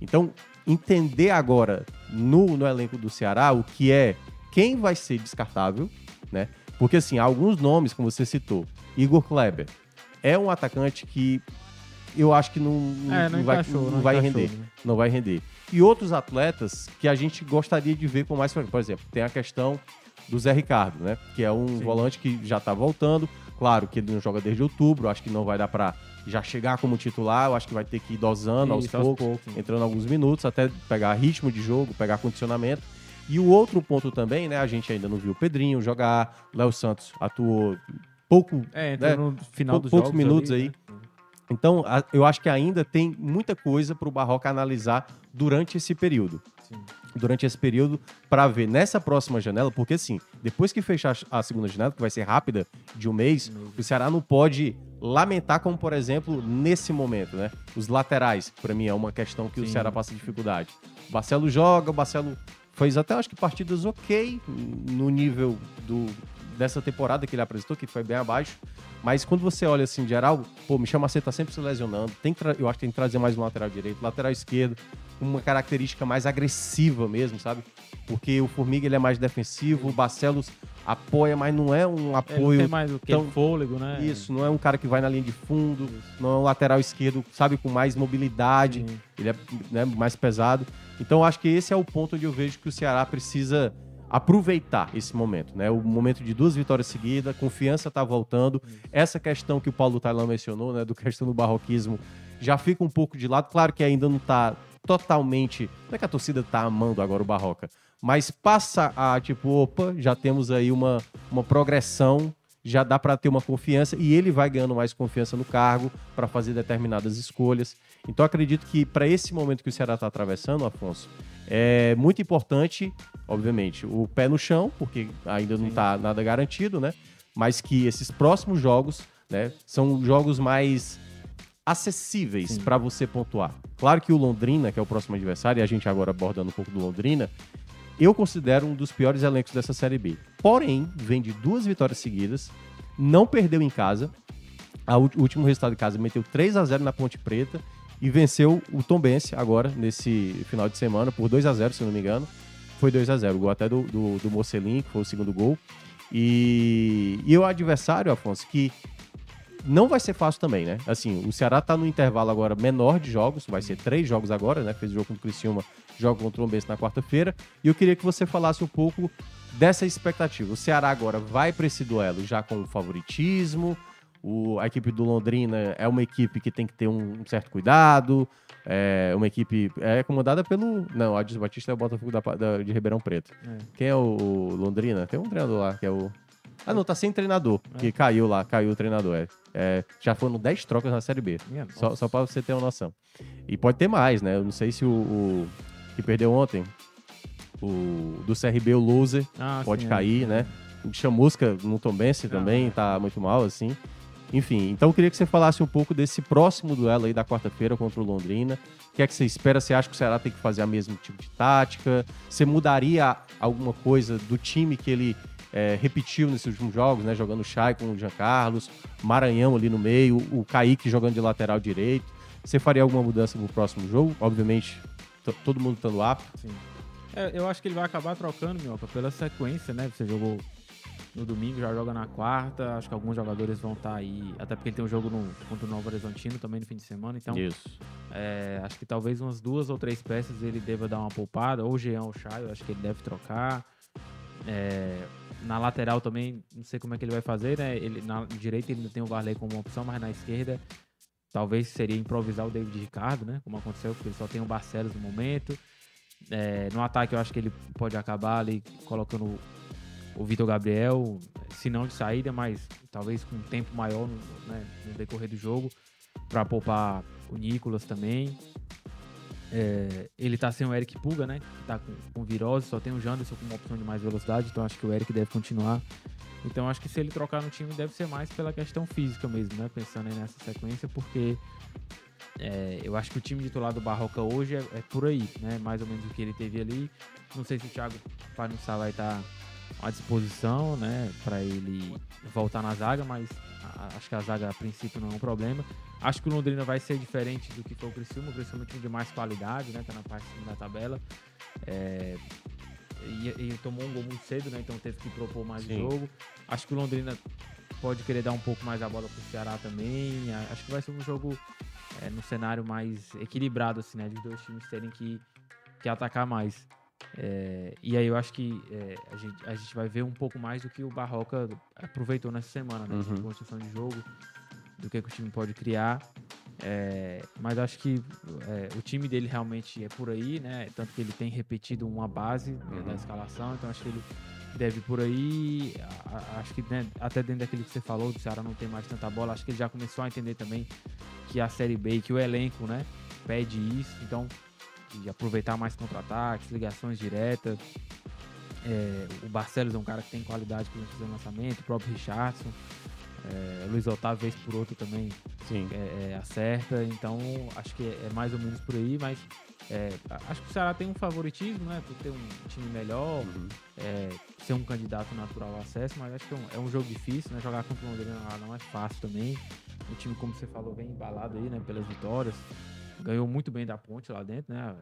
Então, entender agora no, no elenco do Ceará o que é quem vai ser descartável, né? Porque, assim, alguns nomes, como você citou, Igor Kleber é um atacante que eu acho que não, É, não, vai, encaixou, não não vai encaixou, render. né? Não vai render. E outros atletas que a gente gostaria de ver com mais frequência. Por exemplo, tem a questão do Zé Ricardo, né? Que é um Sim. volante que já tá voltando. Claro que ele não joga desde outubro, acho que não vai dar pra já chegar como titular, eu acho que vai ter que ir dosando aos Isso, aos poucos, poucos. entrando alguns minutos, até pegar ritmo de jogo, pegar condicionamento. E o outro ponto também, né? A gente ainda não viu o Pedrinho jogar, Léo Santos atuou pouco É, entrou né? no final dos poucos jogos minutos ali, aí. né? Então, a- eu acho que ainda tem muita coisa para o Barroca analisar durante esse período. Sim. Durante esse período, para ver nessa próxima janela, porque assim, depois que fechar a segunda janela, que vai ser rápida, de um mês, o Ceará não pode lamentar, como por exemplo, nesse momento, né? Os laterais, para mim, é uma questão que o Sim. Ceará passa dificuldade. O Barcelo joga, o Barcelo fez até, acho que, partidas ok no nível do, dessa temporada que ele apresentou, que foi bem abaixo. Mas quando você olha assim, geral, pô, Michel Macedo tá sempre se lesionando. Tem eu acho que tem que trazer mais um lateral direito, lateral esquerdo, com uma característica mais agressiva mesmo, sabe? Porque o Formiga ele é mais defensivo, o Barcelos apoia, mas não é um apoio. tem mais o que tão- fôlego, né? Isso, não é um cara que vai na linha de fundo, não é um lateral esquerdo, sabe, com mais mobilidade, Sim. ele é né, mais pesado. Então eu acho que esse é o ponto onde eu vejo que o Ceará precisa aproveitar esse momento, né? O momento de duas vitórias seguidas, confiança tá voltando. Essa questão que o Paulo Tailão mencionou, né, do questão do barroquismo, já fica um pouco de lado. Claro que ainda não tá totalmente, não é que a torcida tá amando agora o Barroca, mas passa a tipo, opa, já temos aí uma, uma progressão, já dá para ter uma confiança e ele vai ganhando mais confiança no cargo para fazer determinadas escolhas. Então acredito que para esse momento que o Ceará está atravessando, Afonso, é muito importante, obviamente, o pé no chão, porque ainda não está nada garantido, né? Mas que esses próximos jogos, né, são jogos mais acessíveis para você pontuar. Claro que o Londrina, que é o próximo adversário, e a gente agora abordando um pouco do Londrina, eu considero um dos piores elencos dessa Série B. Porém, vem de duas vitórias seguidas, não perdeu em casa. O último resultado de casa meteu 3 a 0 na Ponte Preta e venceu o Tombense agora, nesse final de semana, por 2 a 0 se não me engano. Foi 2 a 0 o gol até do, do, do Mocelin, que foi o segundo gol. E, e o adversário, Afonso, que não vai ser fácil também, né? Assim, o Ceará tá no intervalo agora menor de jogos, vai ser três jogos agora, né? Fez o jogo contra o Criciúma, joga contra o Tombense na quarta-feira. E eu queria que você falasse um pouco dessa expectativa. O Ceará agora vai para esse duelo já com o favoritismo. O, a equipe do Londrina é uma equipe que tem que ter um, um certo cuidado. É uma equipe é comandada pelo. Não, Adilson Batista é o Botafogo da, da- de Ribeirão Preto. É. Quem é o, o Londrina? Tem um treinador lá que é o. Ah, não, tá sem treinador, que caiu lá, caiu o treinador. É. É, já foram 10 trocas na Série B. Minha Só, nossa. só pra você ter uma noção. E pode ter mais, né? Eu não sei se o, o que perdeu ontem, o do CRB, o Loser, Ah, pode sim, é. cair, né? O Chamusca no Tombense também é. tá muito mal, assim. Enfim, então eu queria que você falasse um pouco desse próximo duelo aí da quarta-feira contra o Londrina. O que é que você espera? Você acha que o Ceará tem que fazer a mesmo tipo de tática? Você mudaria alguma coisa do time que ele é, repetiu nesses últimos jogos, né? Jogando o Chay com o Jean Carlos, Maranhão ali no meio, o Kaique jogando de lateral direito. Você faria alguma mudança no próximo jogo? Obviamente, todo mundo estando apto. Sim. É, eu acho que ele vai acabar trocando, Minhoca, pela sequência, né? Você jogou no domingo, já joga na quarta. Acho que alguns jogadores vão estar aí. Até porque ele tem um jogo no, contra o Novo Horizontino também no fim de semana. Então, Isso. é, acho que talvez umas duas ou três peças ele deva dar uma poupada. Ou o Jean ou o Chay, eu acho que ele deve trocar. É, na lateral também, não sei como é que ele vai fazer, né? Ele, na direita ele ainda tem o Varley como opção, mas na esquerda talvez seria improvisar o David Ricardo, né? Como aconteceu, porque ele só tem o Barcelos no momento. É, no ataque eu acho que ele pode acabar ali colocando o- Vitor Gabriel, se não de saída, mas talvez com um tempo maior no, né, no decorrer do jogo, para poupar o Nicolas também. É, ele tá sem o Eric Puga, né? Tá com, com virose, só tem o Janderson com uma opção de mais velocidade, então acho que o Eric deve continuar. Então acho que se ele trocar no time deve ser mais pela questão física mesmo, né? Pensando aí nessa sequência, porque é, eu acho que o time titular do Barroca hoje é, é por aí, né? Mais ou menos o que ele teve ali. Não sei se o Thiago Panussá vai estar à disposição, né? Para ele voltar na zaga, mas acho que a zaga a princípio não é um problema. Acho que o Londrina vai ser diferente do que foi o Criciúma. O Criciúma é um time de mais qualidade, né? Tá na parte de cima da tabela. É, e, e tomou um gol muito cedo, né? Então teve que propor mais Sim. jogo. Acho que o Londrina pode querer dar um pouco mais a bola pro Ceará também. Acho que vai ser um jogo é, no cenário mais equilibrado, assim, né? De dois times terem que, que atacar mais. É, e aí eu acho que é, a, gente, a gente vai ver um pouco mais do que o Barroca aproveitou nessa semana, né? Uhum. De construção de jogo, do que, que o time pode criar. É, mas acho que é, o time dele realmente é por aí, né? Tanto que ele tem repetido uma base né, Uhum. da escalação, então acho que ele deve ir por aí. A- acho que né, até dentro daquilo que você falou, do Ceará não tem mais tanta bola, acho que ele já começou a entender também que a Série B, que o elenco, né, pede isso, então de aproveitar mais contra-ataques, ligações diretas. É, o Barcelos é um cara que tem qualidade para fazer lançamento, o próprio Richardson. É, o Luiz Otávio, vez por outra, também é, é, acerta. Então, acho que é, mais ou menos por aí, mas é, acho que o Ceará tem um favoritismo, né? Por ter um time melhor, Uhum. é, ser um candidato natural ao acesso, mas acho que é um, é um jogo difícil, né? Jogar contra o Londrina lá não é fácil também. O time, como você falou, vem embalado aí, né? Pelas vitórias. Ganhou muito bem da ponte lá dentro, né?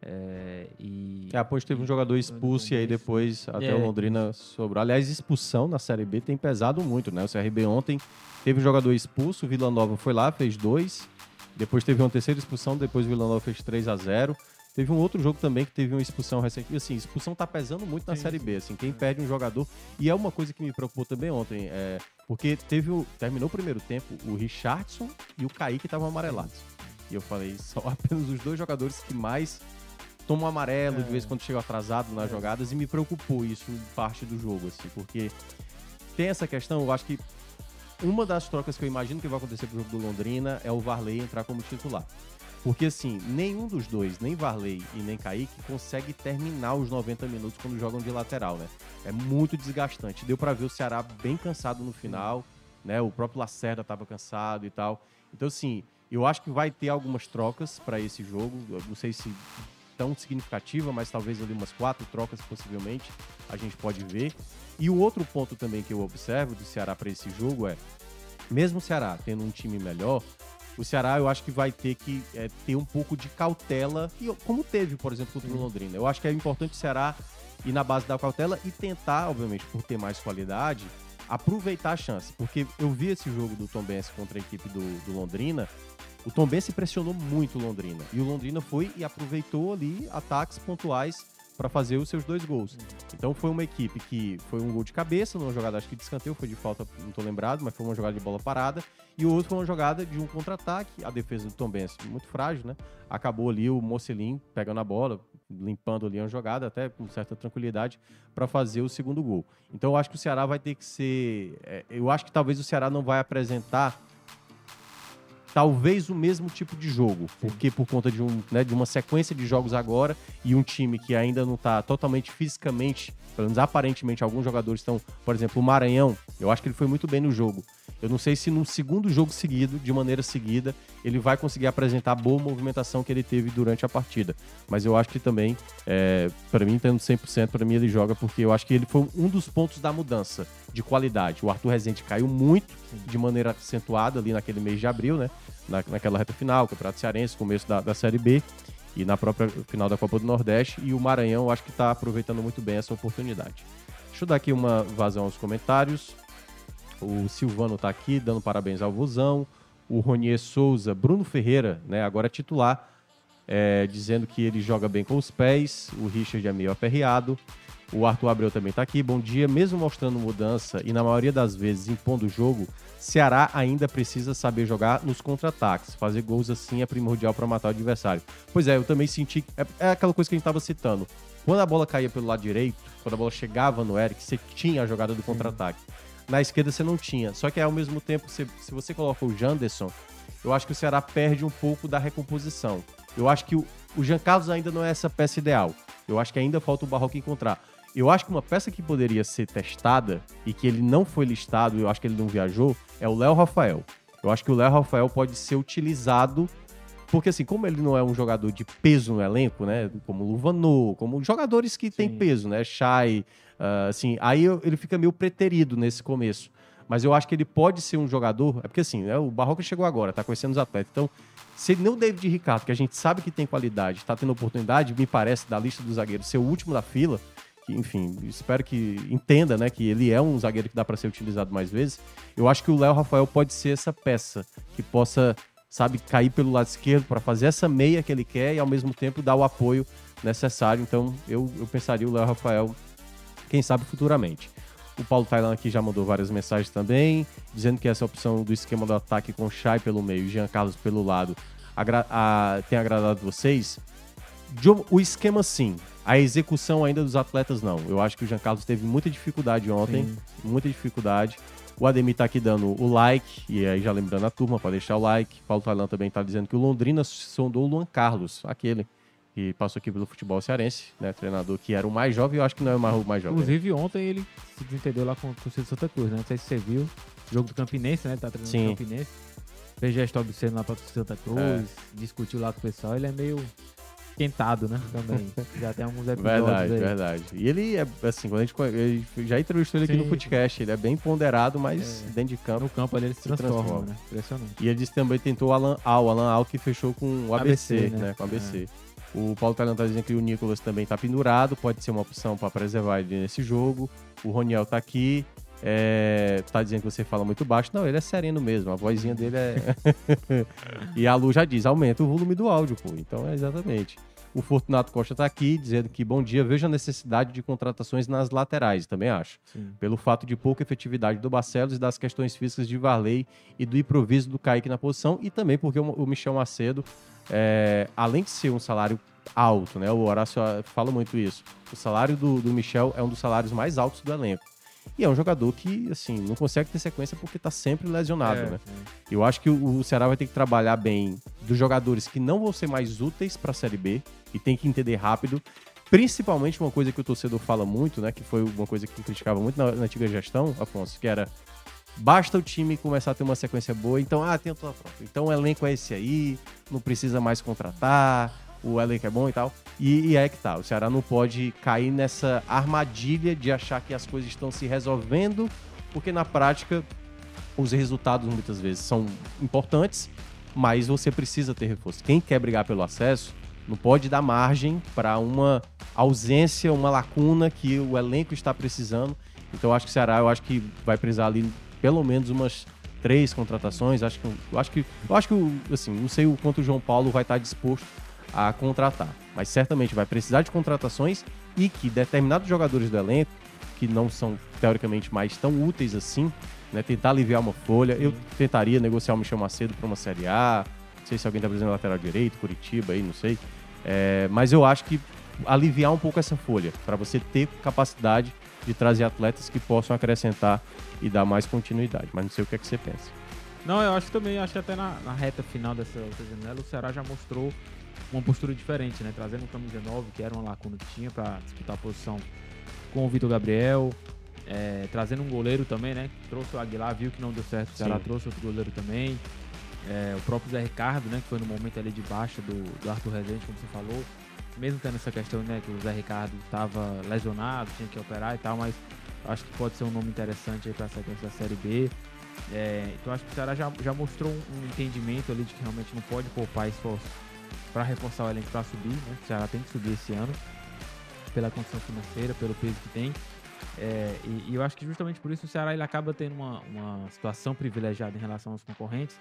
É, e É, a Ponte teve um jogador expulso e aí depois até É. o Londrina sobrou. Aliás, expulsão na Série B tem pesado muito, né? O CRB ontem teve um jogador expulso, o Vila Nova foi lá, fez dois. Depois teve uma terceira expulsão, depois o Vila Nova fez 3 a 0 Teve um outro jogo também que teve uma expulsão recente. E, assim, expulsão tá pesando muito na Sim, Série. B. Assim, quem perde um jogador. E é uma coisa que me preocupou também ontem. É, porque teve o. Terminou o primeiro tempo, o Richardson e o Kaique estavam amarelados. E eu falei, só apenas os dois jogadores que mais tomam amarelo de É. vez em quando chegam atrasado nas É. jogadas. E me preocupou isso parte do jogo, assim, porque tem essa questão, eu acho que uma das trocas que eu imagino que vai acontecer pro jogo do Londrina é o Varley entrar como titular. Porque, assim, nenhum dos dois, nem Varley e nem Kaique, consegue terminar os 90 minutos quando jogam de lateral, né? É muito desgastante. Deu pra ver o Ceará bem cansado no final, né? O próprio Lacerda tava cansado e tal. Então, assim, eu acho que vai ter algumas trocas para esse jogo. Eu não sei se tão significativa, mas talvez ali umas quatro trocas possivelmente a gente pode ver. E o outro ponto também que eu observo do Ceará para esse jogo é, mesmo o Ceará tendo um time melhor, o Ceará eu acho que vai ter que é, ter um pouco de cautela, como teve, por exemplo, contra o Londrina. Eu acho que é importante o Ceará ir na base da cautela e tentar, obviamente, por ter mais qualidade, aproveitar a chance. Porque eu vi esse jogo do Tom Benz contra a equipe do, do Londrina, o Tom Benz pressionou muito o Londrina. E o Londrina foi e aproveitou ali ataques pontuais para fazer os seus dois gols. Então foi uma equipe que foi um gol de cabeça, numa jogada acho que de escanteio, foi de falta, não tô lembrado, mas foi uma jogada de bola parada. E o outro foi uma jogada de um contra-ataque. A defesa do Tom Benz, muito frágil, né? Acabou ali o Mocelin pegando a bola, limpando ali uma jogada, até com certa tranquilidade, para fazer o segundo gol. Então eu acho que o Ceará vai ter que ser. é, eu acho que talvez o Ceará não vai apresentar talvez o mesmo tipo de jogo, porque por conta de, um, né, de uma sequência de jogos agora e um time que ainda não está totalmente fisicamente, pelo menos aparentemente, alguns jogadores estão, por exemplo, o Maranhão, eu acho que ele foi muito bem no jogo. Eu não sei se no segundo jogo seguido, de maneira seguida, ele vai conseguir apresentar a boa movimentação que ele teve durante a partida. Mas eu acho que também, é, para mim, tendo 100%, para mim ele joga porque eu acho que ele foi um dos pontos da mudança de qualidade. O Arthur Rezende caiu muito, de maneira acentuada ali naquele mês de abril, né? Na, naquela reta final, Campeonato Cearense, começo da, da Série B e na própria final da Copa do Nordeste. E o Maranhão, acho que está aproveitando muito bem essa oportunidade. Deixa eu dar aqui uma vazão aos comentários. O Silvano tá aqui dando parabéns ao Vozão. O Ronier Souza, Bruno Ferreira, né, agora titular, é, dizendo que ele joga bem com os pés. O Richard é meio aperreado. O Arthur Abreu também tá aqui. Bom dia. Mesmo mostrando mudança e na maioria das vezes impondo o jogo, Ceará ainda precisa saber jogar nos contra-ataques. Fazer gols assim é primordial para matar o adversário. Pois é, eu também senti. É, é aquela coisa que a gente tava citando. Quando a bola caía pelo lado direito, quando a bola chegava no Eric, você tinha a jogada do contra-ataque. Na esquerda você não tinha. Só que ao mesmo tempo, se, se você coloca o Janderson, eu acho que o Ceará perde um pouco da recomposição. Eu acho que o, o Jean Carlos ainda não é essa peça ideal. Eu acho que ainda falta o Barroco encontrar. Eu acho que uma peça que poderia ser testada e que ele não foi listado, eu acho que ele não viajou, é o Léo Rafael. Eu acho que o Léo Rafael pode ser utilizado porque assim, como ele não é um jogador de peso no elenco, né, como Luvanu, como jogadores que têm Sim. peso, né, Shai, ah, assim, aí ele fica meio preterido nesse começo. Mas eu acho que ele pode ser um jogador, é porque assim, né, o Barroca chegou agora, tá conhecendo os atletas. Então, se ele não o David Ricardo, que a gente sabe que tem qualidade, tá tendo oportunidade, me parece, da lista dos zagueiros, ser o último da fila, que, enfim, espero que entenda, né, que ele é um zagueiro que dá para ser utilizado mais vezes. Eu acho que o Léo Rafael pode ser essa peça que possa, sabe, cair pelo lado esquerdo para fazer essa meia que ele quer e ao mesmo tempo dar o apoio necessário. Então, eu, eu pensaria o Léo Rafael, quem sabe futuramente. O Paulo Tailan aqui já mandou várias mensagens também, dizendo que essa opção do esquema do ataque com Chay pelo meio e Jean Carlos pelo lado agra- a- tem agradado vocês. O esquema sim, a execução ainda dos atletas não. Eu acho que o Jean Carlos teve muita dificuldade ontem, Sim. muita dificuldade. O Ademir tá aqui dando o like, e aí já lembrando a turma para deixar o like. Paulo Tailan também tá dizendo que o Londrina sondou o Luan Carlos, aquele que passou aqui pelo futebol cearense, né? Treinador que era o mais jovem, eu acho que não é o mais, o mais jovem. Inclusive, ontem ele se desentendeu lá com o torcedor do Santa Cruz, né? Não sei se você viu. Jogo do Campinense, né? Tá treinando Sim. o Campinense. Fez gesto obsceno lá pra Santa Cruz. É. Discutiu lá com o pessoal. Ele é meio esquentado, né? Também. Já tem alguns episódios Verdade, aí. verdade. E ele é, assim, quando a gente ele já entrevistou ele aqui Sim. no podcast, ele é bem ponderado, mas É. dentro de campo. No campo ali ele se, transforma, transforma. né? Impressionante. E ele disse que também tentou o Alan Al, o Alan Al que fechou com o ABC, ABC, né? né? Com o ABC. O Paulo Tailan tá dizendo que o Nicolas também tá pendurado, pode ser uma opção para preservar ele nesse jogo. O Roniel tá aqui. É, tá dizendo que você fala muito baixo. Não, ele é sereno mesmo. A vozinha dele é. e a Lu já diz: aumenta o volume do áudio, pô. Então é exatamente. O Fortunato Costa tá aqui dizendo que bom dia, vejo a necessidade de contratações nas laterais, também acho Sim. pelo fato de pouca efetividade do Barcelos e das questões físicas de Varley e do improviso do Kaique na posição, e também porque o Michel Macedo, é, além de ser um salário alto, né? O Horácio fala muito isso. O salário do, do Michel é um dos salários mais altos do elenco. E é um jogador que, assim, não consegue ter sequência porque tá sempre lesionado, É, né? é. Eu acho que o, Ceará vai ter que trabalhar bem dos jogadores que não vão ser mais úteis para a Série B e tem que entender rápido. Principalmente uma coisa que o torcedor fala muito, né? Que foi uma coisa que criticava muito na, na antiga gestão, Afonso, que era basta o time começar a ter uma sequência boa, então, ah, tem tudo pronto. Então o elenco é esse aí, não precisa mais contratar, o elenco é bom e tal. E, e é que tá, o Ceará não pode cair nessa armadilha de achar que as coisas estão se resolvendo, porque na prática os resultados muitas vezes são importantes, mas você precisa ter reforço. Quem quer brigar pelo acesso não pode dar margem para uma ausência, uma lacuna que o elenco está precisando. Então eu acho que o Ceará, eu acho que vai precisar ali pelo menos umas três contratações. Acho que, eu acho que, eu acho que, assim, não sei o quanto o João Paulo vai estar disposto a contratar, mas certamente vai precisar de contratações e que determinados jogadores do elenco que não são teoricamente mais tão úteis assim, né, tentar aliviar uma folha. Eu tentaria negociar o Michel Macedo para uma Série A. Não sei se alguém está precisando lateral direito, Curitiba aí, não sei. É, mas eu acho que aliviar um pouco essa folha, para você ter capacidade de trazer atletas que possam acrescentar e dar mais continuidade. Mas não sei o que é que você pensa. Não, eu acho também, acho que até na, na reta final dessa outra janela, o Ceará já mostrou uma postura diferente, né? Trazendo o camisa 9, que era uma lacuna que tinha para disputar a posição com o Vitor Gabriel, é, trazendo um goleiro também, né? Trouxe o Aguilar, viu que não deu certo, o Ceará trouxe outro goleiro também. É, o próprio Zé Ricardo, né? Que foi no momento ali de baixa do, do Arthur Rezende, como você falou. Mesmo tendo essa questão, né? Que o Zé Ricardo estava lesionado, tinha que operar e tal, mas acho que pode ser um nome interessante aí para a sequência da Série B. É, então acho que o Ceará já, já mostrou um entendimento ali de que realmente não pode poupar esforço para reforçar o elenco para subir, né? O Ceará tem que subir esse ano pela condição financeira, pelo peso que tem. É, e, e eu acho que justamente por isso o Ceará ele acaba tendo uma, uma situação privilegiada em relação aos concorrentes,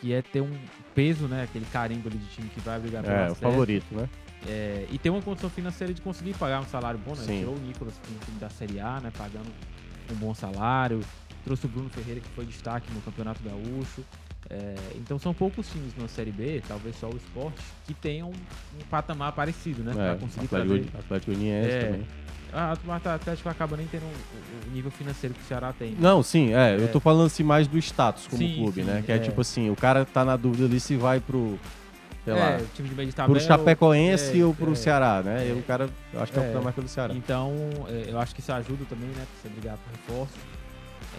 que é ter um peso, né? Aquele carimbo ali de time que vai brigar pelo É, o favorito, né? É, e ter uma condição financeira de conseguir pagar um salário bom, né? Sim. Tirou o Nicolas do time da Série A, né? Pagando um bom salário. Trouxe o Bruno Ferreira, que foi destaque no Campeonato Gaúcho. É, então são poucos times na Série B, talvez só o esporte, que tenham um patamar parecido, né? É, pra conseguir Atlético, trazer. Atlético Uniense É. também. Ah, o Atlético acaba nem tendo o, nível financeiro que o Ceará tem. Não, sim, é, eu É. tô falando assim mais do status como Sim, clube, sim, né? Que é, é. tipo assim, o cara tá na dúvida ali se vai pro, sei é, lá, o time de meio de tabela. pro Chapecoense é, ou pro é. Ceará, né? é. E o cara, eu acho que é, É. o da marca do Ceará. Então, é, eu acho que isso ajuda também, né? Pra você brigar por reforço.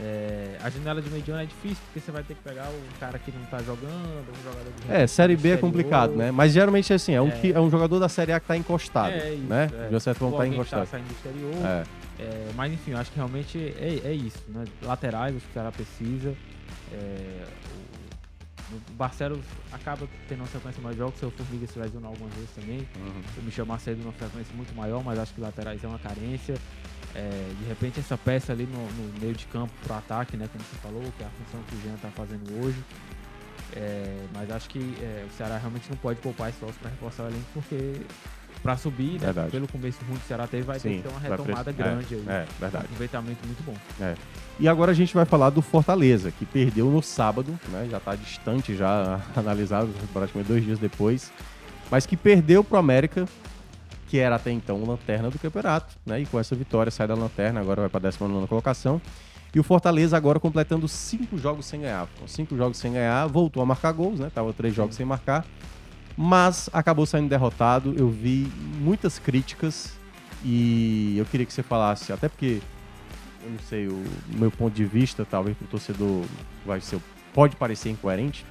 É, a janela de mediano é difícil, porque você vai ter que pegar o cara que não tá jogando, um jogador de É, Série B é complicado, né? Mas geralmente é assim, é um, É. ti- é um jogador da Série A que tá encostado, É, isso, né? é. De uma Ou forma tá que tá encostado. saindo do exterior. É. É, mas enfim, eu acho que realmente é, é isso, né? Laterais, acho que o Ceará precisa. É, o, o Barcelos acaba tendo uma sequência mais jogos, seu Formiga se lesionou algumas vezes também. Uhum. O Michel Macedo numa frequência muito maior, mas acho que laterais é uma carência. É, de repente essa peça ali no, no meio de campo pro ataque, né? Como você falou, que é a função que o Jean tá fazendo hoje. É, mas acho que é, o Ceará realmente não pode poupar esforço para reforçar o elenco, porque para subir, né, Verdade. pelo começo ruim que o Ceará teve, vai ter Sim, que ter uma retomada precisar- grande aí. É, é, Um verdade. aproveitamento muito bom. E agora a gente vai falar do Fortaleza, que perdeu no sábado, né? Já tá distante, já analisado praticamente dois dias depois. Mas que perdeu pro América, que era até então o lanterna do campeonato, né? E com essa vitória sai da lanterna, agora vai pra 19 colocação. E o Fortaleza agora completando cinco jogos sem ganhar. Com cinco jogos sem ganhar, voltou a marcar gols, né? Tava três jogos sem marcar. Mas acabou saindo derrotado. Eu vi muitas críticas e eu queria que você falasse, até porque eu não sei, o meu ponto de vista, talvez pro torcedor vai ser, pode parecer incoerente,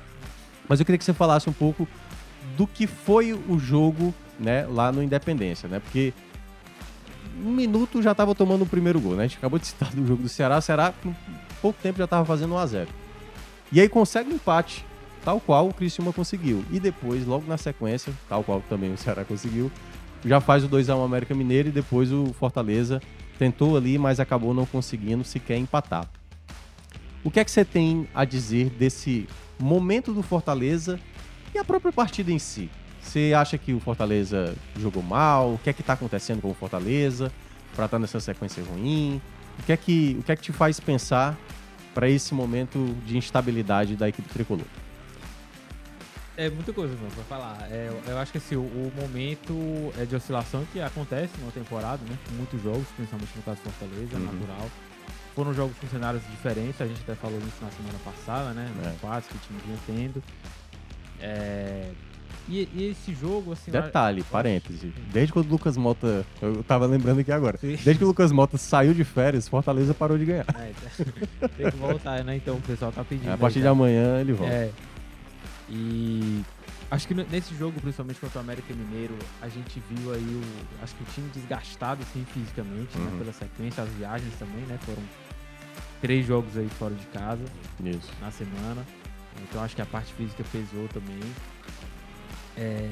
mas eu queria que você falasse um pouco do que foi o jogo, né, lá no Independência, né? Porque um minuto já estava tomando o primeiro gol, né? A gente acabou de citar do jogo do Ceará, o Ceará com pouco tempo já estava fazendo 1 a 0. E aí consegue um empate, tal qual o Criciúma conseguiu. E depois, logo na sequência, tal qual também o Ceará conseguiu, já faz o 2 a 1 América Mineiro e depois o Fortaleza tentou ali, mas acabou não conseguindo sequer empatar. O que é que você tem a dizer desse momento do Fortaleza e a própria partida em si? Você acha que o Fortaleza jogou mal? O que é que está acontecendo com o Fortaleza para estar nessa sequência ruim? O que é que, o que, é que te faz pensar para esse momento de instabilidade da equipe tricolor? É muita coisa, mano, pra falar. É, eu- acho que assim, o, o momento é de oscilação que acontece numa temporada, né? Com muitos jogos, principalmente no caso do Fortaleza, é Uhum. natural. Foram jogos com cenários diferentes, a gente até falou isso na semana passada, né? Nos É. que o time vinha tendo. É, E, e esse jogo, assim. eu- Detalhe, parêntese. Desde quando o Lucas Mota. Eu tava lembrando aqui agora. Sim. Desde que o Lucas Mota saiu de férias, Fortaleza parou de ganhar. É, tem que voltar, né? Então o pessoal tá pedindo. A aí, partir de tá? amanhã ele volta. É. E acho que nesse jogo, principalmente contra o América Mineiro, a gente viu aí o. Acho que o time desgastado assim, fisicamente, né? Uhum. Pela sequência, as viagens também, né? Foram três jogos aí fora de casa Isso. na semana. Então acho que a parte física pesou também. É,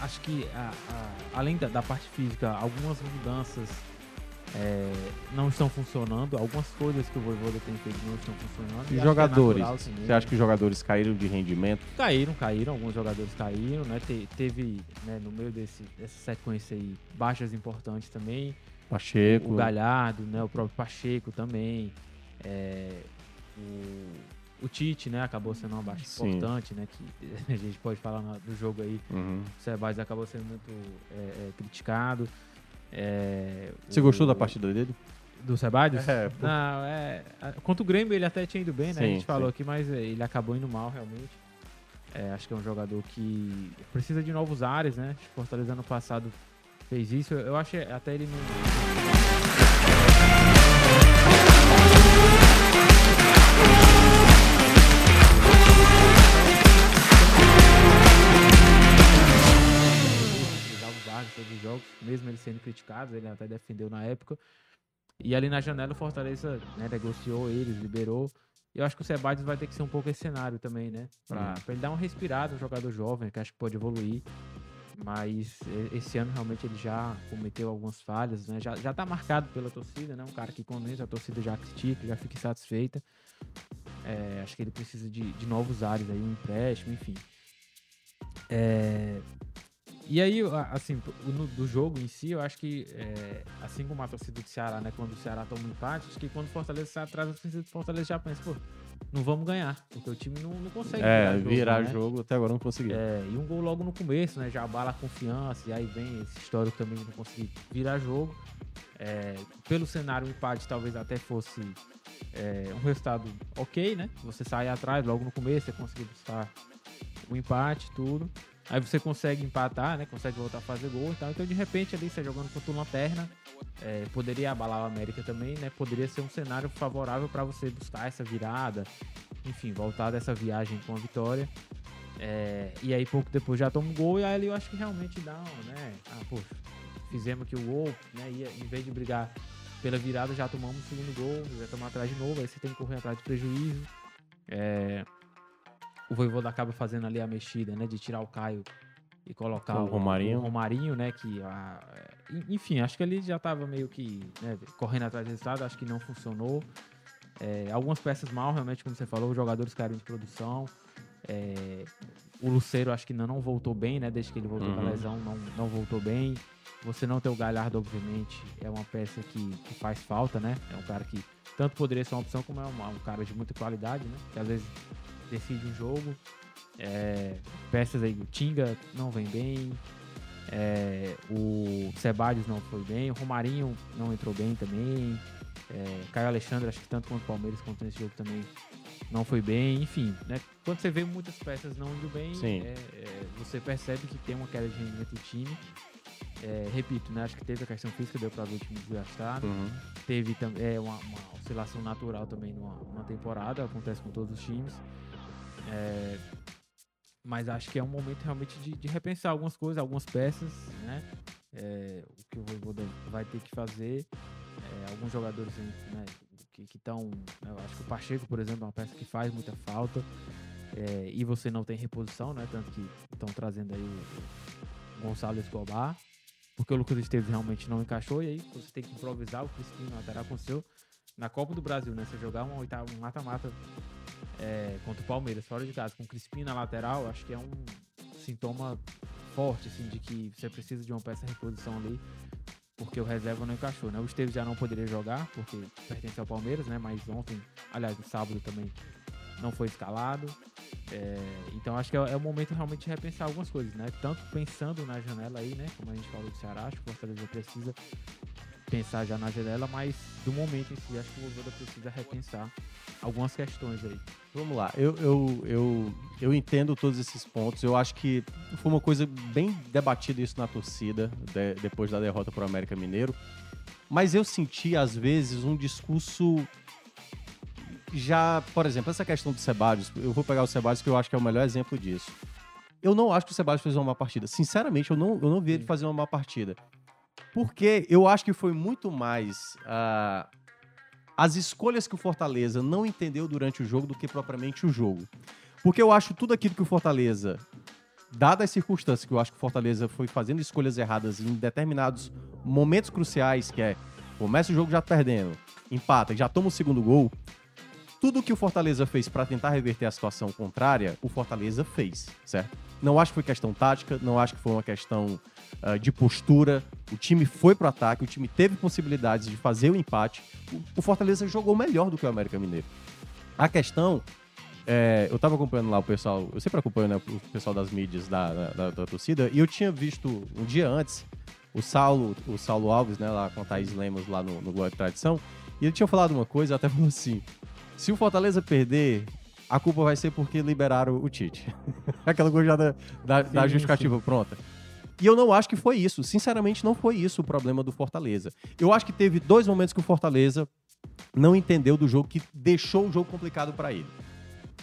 acho que a- a- além da, da parte física, algumas mudanças é, não estão funcionando. Algumas coisas que o Voivoda tem feito não estão funcionando. E que é jogadores? natural também, Você acha né? que os jogadores caíram de rendimento? Caíram, caíram, alguns jogadores caíram, né? Te- teve, né, no meio desse, dessa sequência aí, baixas importantes também. Pacheco. O Galhardo, né? O próprio Pacheco também. É, o, o Tite, né, acabou sendo uma baixa Sim. importante, né, que a gente pode falar na- do jogo aí. Uhum. O Sebades acabou sendo muito é, é, criticado. É, Você o- gostou da partida dele? do Sebades? É, pô. Não, é. a- Contra o Grêmio ele até tinha ido bem, né? a Sim, gente falou sim. aqui, mas é, ele acabou indo mal realmente. É, acho que é um jogador que precisa de novos ares, né? Acho que o Fortaleza ano passado fez isso. Eu, eu acho que até ele não. Jogos, mesmo ele sendo criticado, ele até defendeu na época. E ali na janela o Fortaleza né, negociou eles, liberou. E eu acho que o Sebades vai ter que ser um pouco esse cenário também, né? Pra, Uhum. pra ele dar uma respirada, um jogador jovem, que acho que pode evoluir. Mas esse ano realmente ele já cometeu algumas falhas, né? Já, já tá marcado pela torcida, né? Um cara que quando entra a torcida já critica, já fica insatisfeita. É, acho que ele precisa de, de novos ares aí, um empréstimo, enfim. É, e aí, assim, no- do jogo em si, eu acho que, é, assim como a torcida do Ceará, né? Quando o Ceará toma um empate, acho que quando o Fortaleza sai atrás, a torcida do Fortaleza já pensa, pô, não vamos ganhar, porque o time não, não consegue É, jogo, virar né? jogo até agora não conseguiu. É, e um gol logo no começo, né? Já abala a confiança, e aí vem esse histórico também de não conseguir virar jogo. É, pelo cenário, o empate talvez até fosse é, um resultado ok, né? Você sai atrás logo no começo, você conseguir buscar o empate, tudo. Aí você consegue empatar, né? Consegue voltar a fazer gol e tal. Então, de repente, ali, você jogando contra o Lanterna, é, poderia abalar o América também, né? Poderia ser um cenário favorável para você buscar essa virada, enfim, voltar dessa viagem com a vitória. É, e aí pouco depois já toma um gol e aí eu acho que realmente dá, né? Ah, poxa, fizemos aqui o gol, né? E em vez de brigar pela virada, já tomamos o segundo gol, já estamos atrás de novo, aí você tem que correr atrás de prejuízo. É, o Voivoda acaba fazendo ali a mexida, né? De tirar o Caio e colocar Com o Romarinho. o Romarinho, né? Que, ah, é, enfim, acho que ele já tava meio que né, correndo atrás do resultado, acho que não funcionou. É, algumas peças mal, realmente, como você falou, os jogadores caíram de produção. É, o Luceiro acho que ainda não voltou bem, né? Desde que ele voltou Uhum. da lesão, não, não voltou bem. Você não ter o Galhardo, obviamente, é uma peça que, que faz falta, né? É um cara que tanto poderia ser uma opção, como é uma- um cara de muita qualidade, né? Que às vezes decide um jogo. É, peças aí, o Tinga não vem bem. é, o Sebadios não foi bem. O Romarinho não entrou bem também. É, Caio Alexandre, acho que tanto quanto o Palmeiras, quanto nesse jogo também não foi bem. Enfim, né? Quando você vê muitas peças não indo bem, é, é, você percebe que tem uma queda de rendimento do time. É, repito, né? Acho que teve a questão física, deu pra ver o time desgastado. Uhum. Teve também é, uma, uma oscilação natural também numa, numa temporada, acontece com todos os times. É, mas acho que é um momento realmente de, de repensar algumas coisas, algumas peças, né? É, o que o Voivoda vai ter que fazer. É, alguns jogadores né, que estão. acho que o Pacheco, por exemplo, é uma peça que faz muita falta. É, e você não tem reposição, né? Tanto que estão trazendo aí o, o Gonçalo Escobar. Porque o Lucas Esteves realmente não encaixou. E aí você tem que improvisar. O Crispim lateral aconteceu na Copa do Brasil, né? Você jogar um oitavo, um mata-mata é, contra o Palmeiras, fora de casa, com o Crispim na lateral, acho que é um sintoma forte, assim, de que você precisa de uma peça de reposição ali, porque o reserva não encaixou, né? O Esteves já não poderia jogar, porque pertence ao Palmeiras, né? Mas ontem, aliás, no sábado também não foi escalado. É, então acho que é, é o momento realmente de repensar algumas coisas, né? Tanto pensando na janela aí, né? Como a gente falou do Ceará, acho que o Fortaleza precisa pensar já na janela, mas do momento em si, acho que o Voivoda precisa repensar algumas questões aí. Vamos lá, eu, eu, eu, eu entendo todos esses pontos. Eu acho que foi uma coisa bem debatida isso na torcida, de- depois da derrota para o América Mineiro. Mas eu senti, às vezes, um discurso já, por exemplo, essa questão do Sebadios, eu vou pegar o Sebadios que eu acho que é o melhor exemplo disso. Eu não acho que o Sebadios fez uma má partida. Sinceramente, eu não, eu não vi ele fazer uma má partida. Porque eu acho que foi muito mais ah, as escolhas que o Fortaleza não entendeu durante o jogo do que propriamente o jogo. Porque eu acho tudo aquilo que o Fortaleza, dadas as circunstâncias que eu acho que o Fortaleza foi fazendo escolhas erradas em determinados momentos cruciais, que é começa o jogo já perdendo, empata, já toma o segundo gol. Tudo que o Fortaleza fez para tentar reverter a situação contrária, o Fortaleza fez, certo? Não acho que foi questão tática, não acho que foi uma questão ah, de postura. O time foi pro ataque, o time teve possibilidades de fazer o empate. O, o Fortaleza jogou melhor do que o América Mineiro. A questão é, eu tava acompanhando lá o pessoal, eu sempre acompanho né, o pessoal das mídias da, da, da- da torcida, e eu tinha visto um dia antes o Saulo, o Saulo Alves, né, lá com a Thaís Lemos lá no, no Glória e Tradição, e ele tinha falado uma coisa, até falou assim: se o Fortaleza perder, a culpa vai ser porque liberaram o Tite. Aquela coisa já da, da, da Sim, justificativa pronta. E eu não acho que foi isso. Sinceramente, não foi isso o problema do Fortaleza. Eu acho que teve dois momentos que o Fortaleza não entendeu do jogo que deixou o jogo complicado para ele.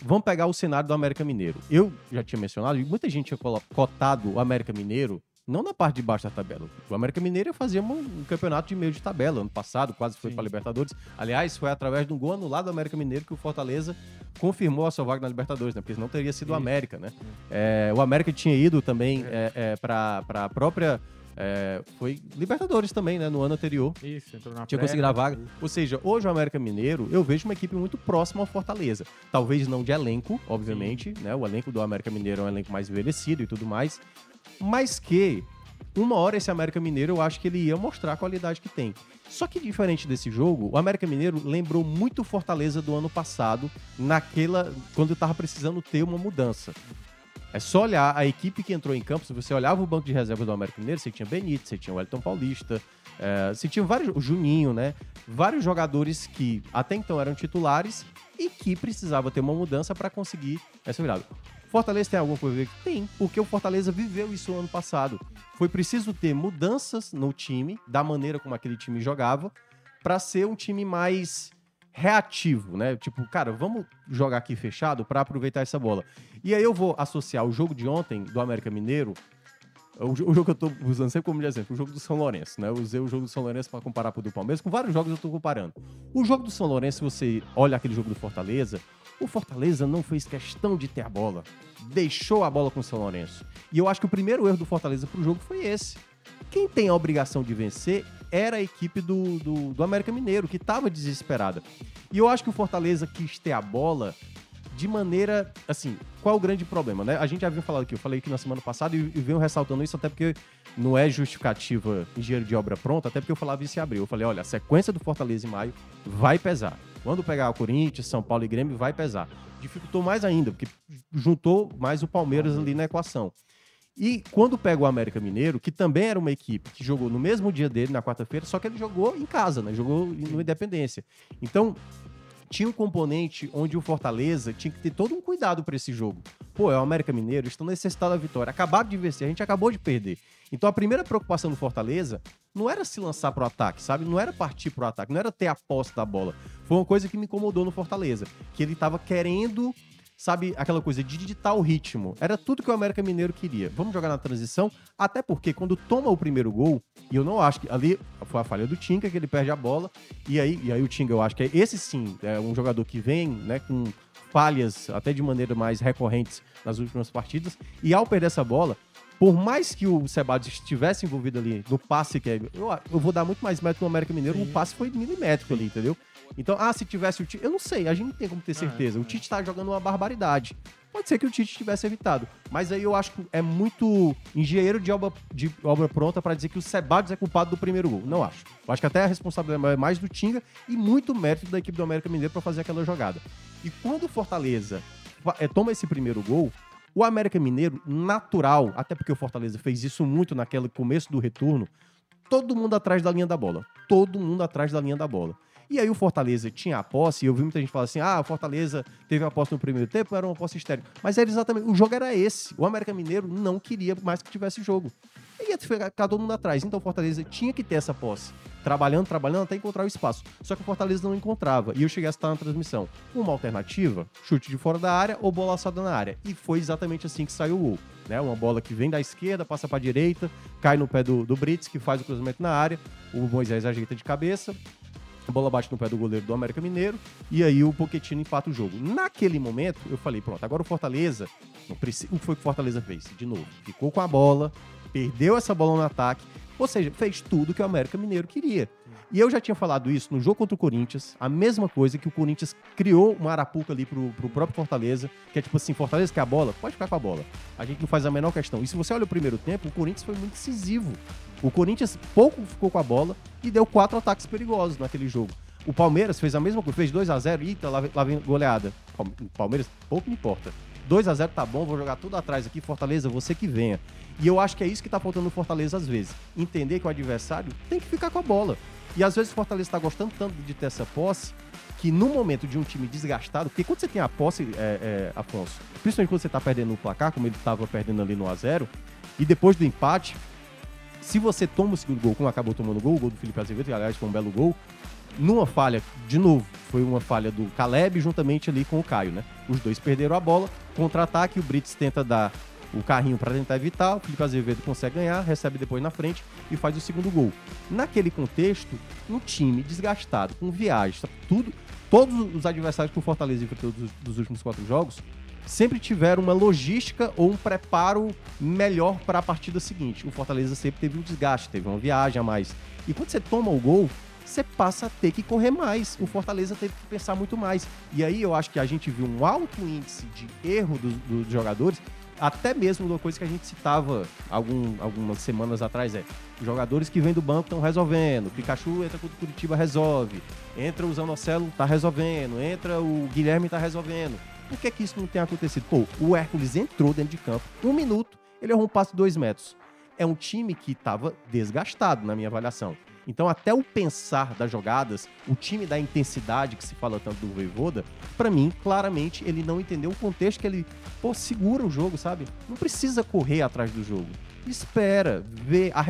Vamos pegar o cenário do América Mineiro. Eu já tinha mencionado, e muita gente tinha cotado o América Mineiro não na parte de baixo da tabela. O América Mineiro ia fazer um, campeonato de meio de tabela. Ano passado, quase foi Sim. para Libertadores. Aliás, foi através de um gol anulado do América Mineiro que o Fortaleza confirmou a sua vaga na Libertadores, né? Porque senão teria sido o. América, né? É, o América tinha ido também é, para a própria. é, foi Libertadores também, né? No ano anterior. Isso, entrou na Tinha pré, conseguido a vaga. isso. Ou seja, hoje o América Mineiro, eu vejo uma equipe muito próxima ao Fortaleza. Talvez não de elenco, obviamente, né? O elenco do América Mineiro é um elenco mais envelhecido e tudo mais. Mas que, uma hora esse América Mineiro, eu acho que ele ia mostrar a qualidade que tem. Só que diferente desse jogo, o América Mineiro lembrou muito Fortaleza do ano passado, naquela. quando tava precisando ter uma mudança. É só olhar a equipe que entrou em campo. Se você olhava o banco de reserva do América Mineiro, você tinha Benítez, você tinha o Wellington Paulista, é, você tinha vários. O Juninho, né? Vários jogadores que até então eram titulares e que precisava ter uma mudança para conseguir essa virada. Fortaleza tem alguma coisa a ver? Tem, porque o Fortaleza viveu isso ano passado. Foi preciso ter mudanças no time, da maneira como aquele time jogava, para ser um time mais reativo, né? Tipo, cara, vamos jogar aqui fechado para aproveitar essa bola. E aí eu vou associar o jogo de ontem do América Mineiro, o, jo- o jogo que eu tô usando sempre como exemplo, o jogo do São Lourenço, né? Eu usei o jogo do São Lourenço para comparar com o do Palmeiras, com vários jogos eu tô comparando. O jogo do São Lourenço, você olha aquele jogo do Fortaleza, o Fortaleza não fez questão de ter a bola, deixou a bola com o São Lourenço. E eu acho que o primeiro erro do Fortaleza pro jogo foi esse. Quem tem a obrigação de vencer era a equipe do, do, do América Mineiro, que estava desesperada. E eu acho que o Fortaleza quis ter a bola de maneira. Assim, qual o grande problema, né? A gente já havia falado aqui, eu falei aqui na semana passada e, e venho ressaltando isso, até porque não é justificativa engenheiro de obra pronta, até porque eu falava isso em abril. Eu falei, olha, a sequência do Fortaleza em maio vai pesar. Quando pegar o Corinthians, São Paulo e Grêmio, vai pesar. Dificultou mais ainda, porque juntou mais o Palmeiras ali na equação. E quando pega o América Mineiro, que também era uma equipe que jogou no mesmo dia dele, na quarta-feira, só que ele jogou em casa, né? Jogou no Independência. Então, tinha um componente onde o Fortaleza tinha que ter todo um cuidado para esse jogo. Pô, é o América Mineiro, estão necessitados da vitória. Acabaram de vencer, a gente acabou de perder. Então a primeira preocupação do Fortaleza não era se lançar pro ataque, sabe? Não era partir pro ataque, não era ter a posse da bola. Foi uma coisa que me incomodou no Fortaleza, que ele tava querendo sabe, aquela coisa de digitar o ritmo. Era tudo que o América Mineiro queria. Vamos jogar na transição, até porque quando toma o primeiro gol, e eu não acho que ali foi a falha do Tinga, que ele perde a bola, e aí, e aí o Tinga, eu acho que é esse sim, é um jogador que vem, né, com falhas até de maneira mais recorrentes nas últimas partidas, e ao perder essa bola, por mais que o Sebades estivesse envolvido ali no passe, que é, eu, eu vou dar muito mais mérito no América Mineiro, Sim. o passe foi milimétrico ali, entendeu? Então, ah, se tivesse o Tite, eu não sei, a gente não tem como ter certeza. é, o Tite tá jogando uma barbaridade. Pode ser que o Tite tivesse evitado. Mas aí eu acho que é muito engenheiro de obra, de obra pronta para dizer que o Sebades é culpado do primeiro gol. Não acho. Eu acho que até a responsabilidade é mais do Tinga e muito mérito da equipe do América Mineiro para fazer aquela jogada. E quando o Fortaleza eh, toma esse primeiro gol, o América Mineiro, natural, até porque o Fortaleza fez isso muito naquele começo do retorno, todo mundo atrás da linha da bola. Todo mundo atrás da linha da bola. E aí o Fortaleza tinha a posse, e eu vi muita gente falar assim: ah, o Fortaleza teve a posse no primeiro tempo, era uma posse estéreo. Mas era exatamente. O jogo era esse. O América Mineiro não queria mais que tivesse jogo. Ia ficar todo mundo atrás. Então o Fortaleza tinha que ter essa posse. Trabalhando, trabalhando até encontrar o espaço. Só que o Fortaleza não encontrava. E eu cheguei a estar na transmissão. Uma alternativa, chute de fora da área ou bola assada na área. E foi exatamente assim que saiu o gol. Né? Uma bola que vem da esquerda, passa para a direita, cai no pé do, do Brits, que faz o cruzamento na área. O Moisés ajeita de cabeça. A bola bate no pé do goleiro do América Mineiro e aí o Pochettino empata o jogo. Naquele momento, eu falei, pronto, agora o Fortaleza, não o que foi que o Fortaleza fez? De novo, ficou com a bola, perdeu essa bola no ataque, ou seja, fez tudo que o América Mineiro queria. E eu já tinha falado isso no jogo contra o Corinthians, a mesma coisa que o Corinthians criou uma arapuca ali pro, pro próprio Fortaleza, que é tipo assim, Fortaleza quer a bola? Pode ficar com a bola. A gente não faz a menor questão. E se você olha o primeiro tempo, o Corinthians foi muito decisivo. O Corinthians pouco ficou com a bola e deu quatro ataques perigosos naquele jogo. O Palmeiras fez a mesma coisa, fez 2 a 0 e lá, vem- lá vem goleada. O Palmeiras, pouco importa. 2 a 0 tá bom, vou jogar tudo atrás aqui, Fortaleza, você que venha. E eu acho que é isso que tá faltando no Fortaleza às vezes. Entender que o adversário tem que ficar com a bola. E às vezes o Fortaleza tá gostando tanto de ter essa posse que no momento de um time desgastado, porque quando você tem a posse, é, é, Afonso, principalmente quando você tá perdendo no placar, como ele tava perdendo ali no 1x0, e depois do empate, se você toma o segundo gol, como acabou tomando o gol, o gol do Felipe Azevedo, que aliás foi um belo gol, numa falha, de novo, foi uma falha do Caleb juntamente ali com o Caio, né? Os dois perderam a bola, contra-ataque, o Brits tenta dar o carrinho para tentar evitar, o Felipe Azevedo consegue ganhar, recebe depois na frente e faz o segundo gol. Naquele contexto, um time desgastado, com viagem, sabe? tudo, todos os adversários que o Fortaleza enfrentou dos últimos quatro jogos sempre tiveram uma logística ou um preparo melhor para a partida seguinte. O Fortaleza sempre teve um desgaste, teve uma viagem a mais. E quando você toma o gol, você passa a ter que correr mais. O Fortaleza teve que pensar muito mais. E aí eu acho que a gente viu um alto índice de erro dos, dos jogadores, até mesmo uma coisa que a gente citava algum- algumas semanas atrás é jogadores que vêm do banco estão resolvendo. Pikachu entra contra o Curitiba, resolve. Entra o Zanocelo, tá resolvendo. Entra o Guilherme, tá resolvendo. Por que, que isso não tem acontecido? Pô, o Hércules entrou dentro de campo, um minuto, ele errou um passe de dois metros. É um time que estava desgastado, na minha avaliação. Então, até o pensar das jogadas, o time da intensidade que se fala tanto do Voivoda, pra mim, claramente, ele não entendeu o contexto que ele, pô, segura o jogo, sabe? Não precisa correr atrás do jogo. Espera, vê a,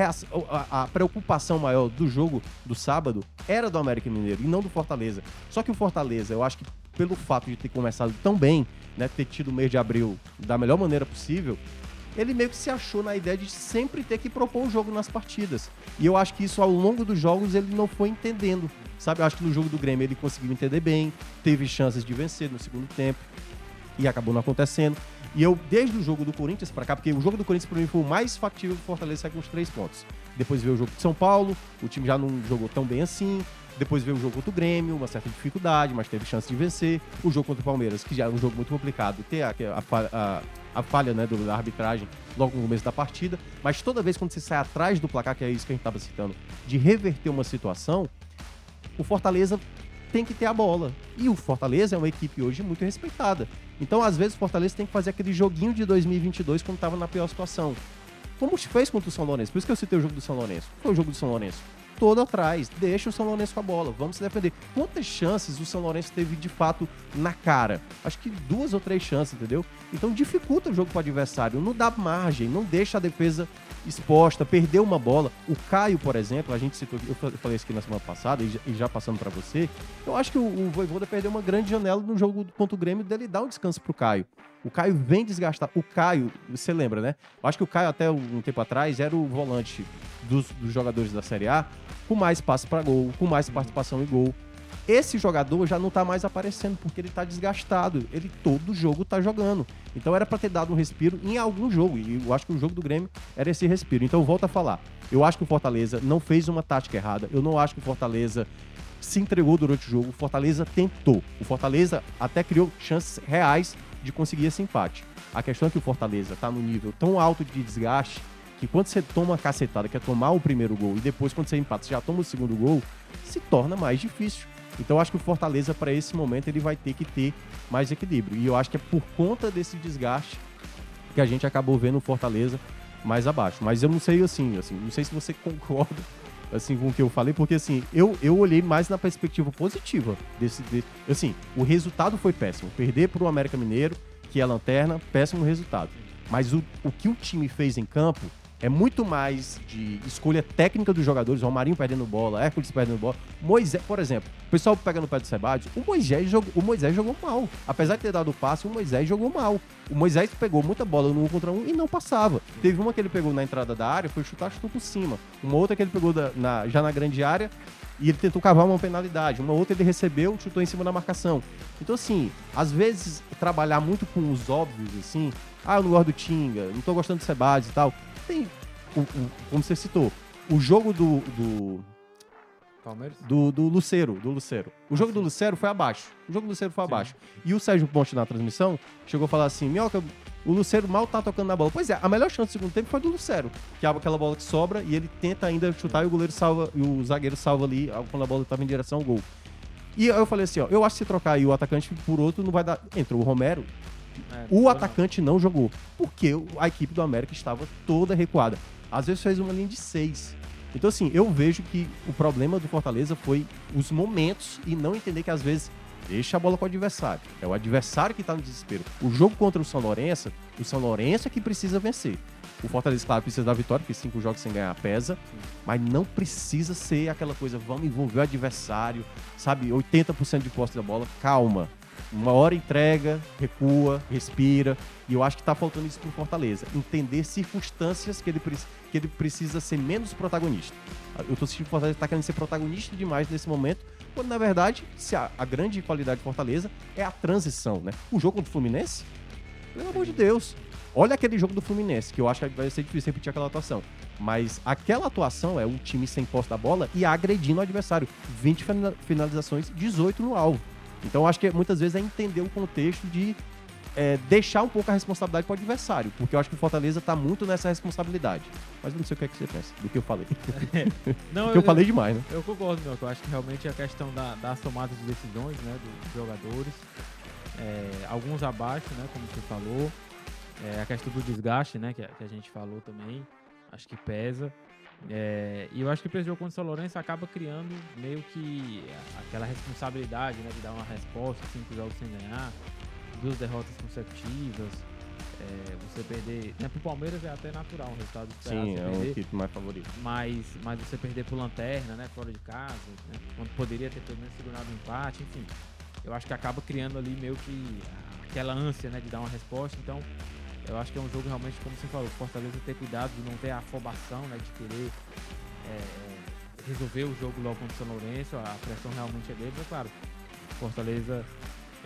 a, a preocupação maior do jogo do sábado era do América Mineiro e não do Fortaleza. Só que o Fortaleza, eu acho que pelo fato de ter começado tão bem, né, ter tido o mês de abril da melhor maneira possível, ele meio que se achou na ideia de sempre ter que propor o jogo nas partidas. E eu acho que isso ao longo dos jogos ele não foi entendendo. Sabe, eu acho que no jogo do Grêmio ele conseguiu entender bem, teve chances de vencer no segundo tempo e acabou não acontecendo. E eu, desde o jogo do Corinthians pra cá, porque o jogo do Corinthians pra mim foi o mais factível do Fortaleza sair com os três pontos. Depois veio o jogo de São Paulo, o time já não jogou tão bem assim. Depois veio o jogo contra o Grêmio, uma certa dificuldade, mas teve chance de vencer. O jogo contra o Palmeiras, que já era um jogo muito complicado, ter a, a, falha- a- a falha né, do- da arbitragem logo no começo da partida. Mas toda vez quando você sai atrás do placar, que é isso que a gente estava citando, de reverter uma situação, o Fortaleza tem que ter a bola. E o Fortaleza é uma equipe hoje muito respeitada. Então, às vezes, o Fortaleza tem que fazer aquele joguinho de 2022 quando estava na pior situação. Como fez contra o São Lourenço. Por isso que eu citei o jogo do São Lourenço. Foi o jogo do São Lourenço. Todo atrás. Deixa o São Lourenço com a bola. Vamos se defender. Quantas chances o São Lourenço teve de fato na cara? Acho que duas ou três chances, entendeu? Então dificulta o jogo para o adversário. Não dá margem, não deixa a defesa exposta, perdeu uma bola. O Caio, por exemplo, a gente citou, eu fa- eu falei isso aqui na semana passada e já, passando para você. Eu acho que o, o Voivoda perdeu uma grande janela no jogo contra o Grêmio dele dar um descanso pro Caio. O Caio vem desgastar. O Caio, você lembra, né? Eu acho que o Caio, até um tempo atrás, era o volante dos, dos jogadores da Série A com mais passe para gol, com mais participação em gol. Esse jogador já não tá mais aparecendo porque ele tá desgastado. Ele todo jogo tá jogando. Então era para ter dado um respiro em algum jogo. E eu acho que o jogo do Grêmio era esse respiro. Então eu volto a falar. Eu acho que o Fortaleza não fez uma tática errada. Eu não acho que o Fortaleza se entregou durante o jogo. O Fortaleza tentou. O Fortaleza até criou chances reais de conseguir esse empate. A questão é que o Fortaleza tá num nível tão alto de desgaste que quando você toma uma cacetada, que é tomar o primeiro gol, e depois quando você empata, você já toma o segundo gol, se torna mais difícil. Então eu acho que o Fortaleza, para esse momento, ele vai ter que ter mais equilíbrio. E eu acho que é por conta desse desgaste que a gente acabou vendo o Fortaleza mais abaixo. Mas eu não sei assim, assim, não sei se você concorda assim com o que eu falei, porque assim, eu, eu olhei mais na perspectiva positiva desse, de- assim, o resultado foi péssimo. Perder para o América Mineiro, que é a lanterna, péssimo resultado. Mas o, o que o time fez em campo é muito mais de escolha técnica dos jogadores, Romarinho perdendo bola, Hércules perdendo bola. Moisés, por exemplo, o pessoal pega no pé do Sebadios, o Moisés, jogou, o Moisés jogou mal. Apesar de ter dado o passe, o Moisés jogou mal. O Moisés pegou muita bola no um contra um e não passava. Teve uma que ele pegou na entrada da área, foi chutar, chutou por cima. Uma outra que ele pegou da- na- já na grande área e ele tentou cavar uma penalidade. Uma outra ele recebeu, chutou em cima da marcação. Então, assim, às vezes trabalhar muito com os óbvios, assim, ah, eu não gosto do Tinga, não tô gostando do Sebades e tal. Tem, o- o- como você citou, o jogo do, do, Palmeiras? do, do Lucero, do Lucero. O jogo do Lucero foi abaixo. O jogo do Lucero foi abaixo. E o Sérgio Ponte na transmissão chegou a falar assim: Minhoca, o Lucero mal tá tocando na bola. Pois é, a melhor chance do segundo tempo foi do Lucero. Que é aquela bola que sobra e ele tenta ainda chutar e o goleiro salva, e o zagueiro salva ali quando a bola tava em direção ao gol. E eu falei assim, ó, eu acho que se trocar aí o atacante por outro não vai dar. Entrou o Romero, É, o não. atacante não jogou, porque a equipe do América estava toda recuada. Às vezes fez uma linha de seis. Então, assim, eu vejo que o problema do Fortaleza foi os momentos e não entender que às vezes deixa a bola com o adversário. É o adversário que está no desespero. O jogo contra o São Lourenço, o São Lourenço é que precisa vencer. O Fortaleza, claro, precisa da vitória, porque cinco jogos sem ganhar pesa, mas não precisa ser aquela coisa, vamos envolver o adversário, sabe, 80% de posse da bola. Calma. Uma hora entrega, recua, respira. E eu acho que tá faltando isso pro Fortaleza. Entender circunstâncias que ele, que ele precisa ser menos protagonista. Eu tô sentindo que o Fortaleza tá querendo ser protagonista demais nesse momento, quando na verdade se a, a grande qualidade do Fortaleza é a transição, né? O jogo contra o Fluminense, pelo amor de Deus. Olha aquele jogo do Fluminense, que eu acho que vai ser difícil repetir aquela atuação. Mas aquela atuação é um time sem posse da bola e agredindo o adversário. 20 fina- finalizações, 18 no alvo. Então eu acho que muitas vezes é entender o contexto de é, deixar um pouco a responsabilidade para o adversário. Porque eu acho que o Fortaleza tá muito nessa responsabilidade. Mas eu não sei o que, é que você pensa do que eu falei. Não, Porque eu falei demais, né? Eu concordo, meu. Eu acho que realmente é a questão da, das tomadas de decisões, né, dos jogadores. É, alguns abaixo, né, como você falou. É, a questão do desgaste, né, que, a- que a gente falou também. Acho que pesa. É, e eu acho que para esse jogo contra o São Lourenço acaba criando meio que aquela responsabilidade, né, de dar uma resposta, cinco jogos sem ganhar, duas derrotas consecutivas. É, você perder. Né, pro Palmeiras é até natural um resultado esperado, Sim, é o perder equipe mais favorito. mas, mas você perder por lanterna, né, fora de casa, né, quando poderia ter pelo menos segurado um empate, enfim. Eu acho que acaba criando ali meio que aquela ânsia, né, de dar uma resposta. Então, eu acho que é um jogo realmente, como você falou, Fortaleza ter cuidado de não ter a afobação, né, de querer é, resolver o jogo logo contra o São Lourenço. A pressão realmente é dele, mas claro, Fortaleza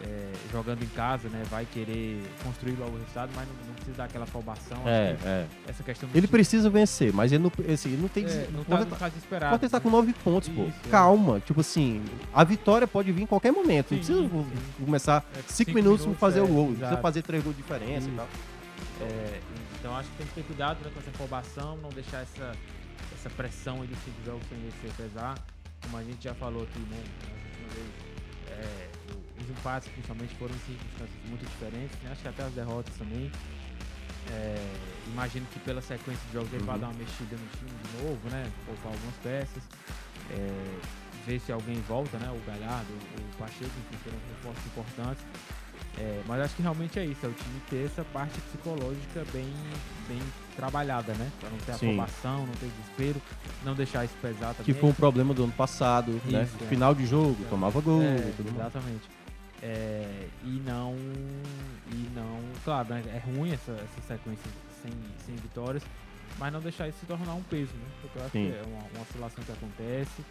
é, jogando em casa, né, vai querer construir logo o resultado, mas não, não precisa dar aquela afobação. É, é. Essa questão Ele time- precisa vencer, mas ele não, assim, ele não tem que. é, não, tá, não tá desesperado. Fortaleza tá com nove pontos, pô. Isso, é. Calma. Tipo assim, a vitória pode vir em qualquer momento. Sim, não precisa sim. começar É, cinco, cinco minutos minutos, fazer é, o gol. Não precisa fazer três gols de diferença e Isso. tal. É, então acho que tem que ter cuidado né, com essa afobação, não deixar essa, essa pressão aí dos cinco jogos sem vencer pesar. Como a gente já falou aqui, né? Na última vez, é, os empates principalmente foram em circunstâncias muito diferentes, né? Acho que até as derrotas também. É, imagino que pela sequência de jogos ele vai Uhum. dar uma mexida no time de novo, né? Poupar algumas peças. É, ver se alguém volta, né? O Galhardo, o Pacheco, enfim, serão reforços importantes. É, mas acho que realmente é isso, é o time ter essa parte psicológica bem, bem trabalhada, né? Pra não ter Sim. afobação, não ter desespero, não deixar isso pesar também. Que foi um problema do ano passado, né? Isso, é. Final de jogo, tomava gol É, tudo exatamente. É, e não. E não. Claro, né, é ruim essa, essa sequência sem, sem vitórias, mas não deixar isso se tornar um peso, né? Porque eu acho Sim. que é uma, uma oscilação que acontece.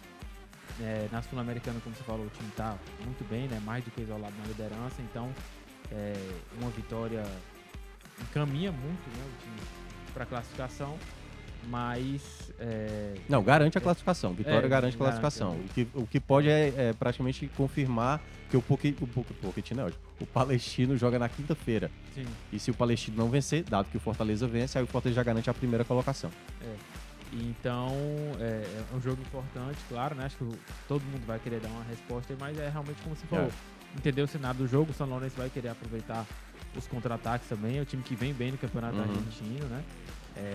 É, na Sul-Americana, como você falou, o time tá muito bem, né? Mais do que isolado na liderança, então é, uma vitória encaminha muito né, o time para classificação, mas é, Não, garante a classificação. Vitória É, garante garante, a classificação. é. O, que, o que pode é, é praticamente confirmar que o Poque, o Poque, não, o Palestino joga na quinta-feira. E se o Palestino não vencer, dado que o Fortaleza vence, aí o Fortaleza já garante a primeira colocação. Então, é, é um jogo importante, claro, né? Acho que o- todo mundo vai querer dar uma resposta, mas é realmente como você falou. Entender o cenário do jogo, o São Lourenço vai querer aproveitar os contra-ataques também. É o time que vem bem no Campeonato Uhum. Argentino, né? É,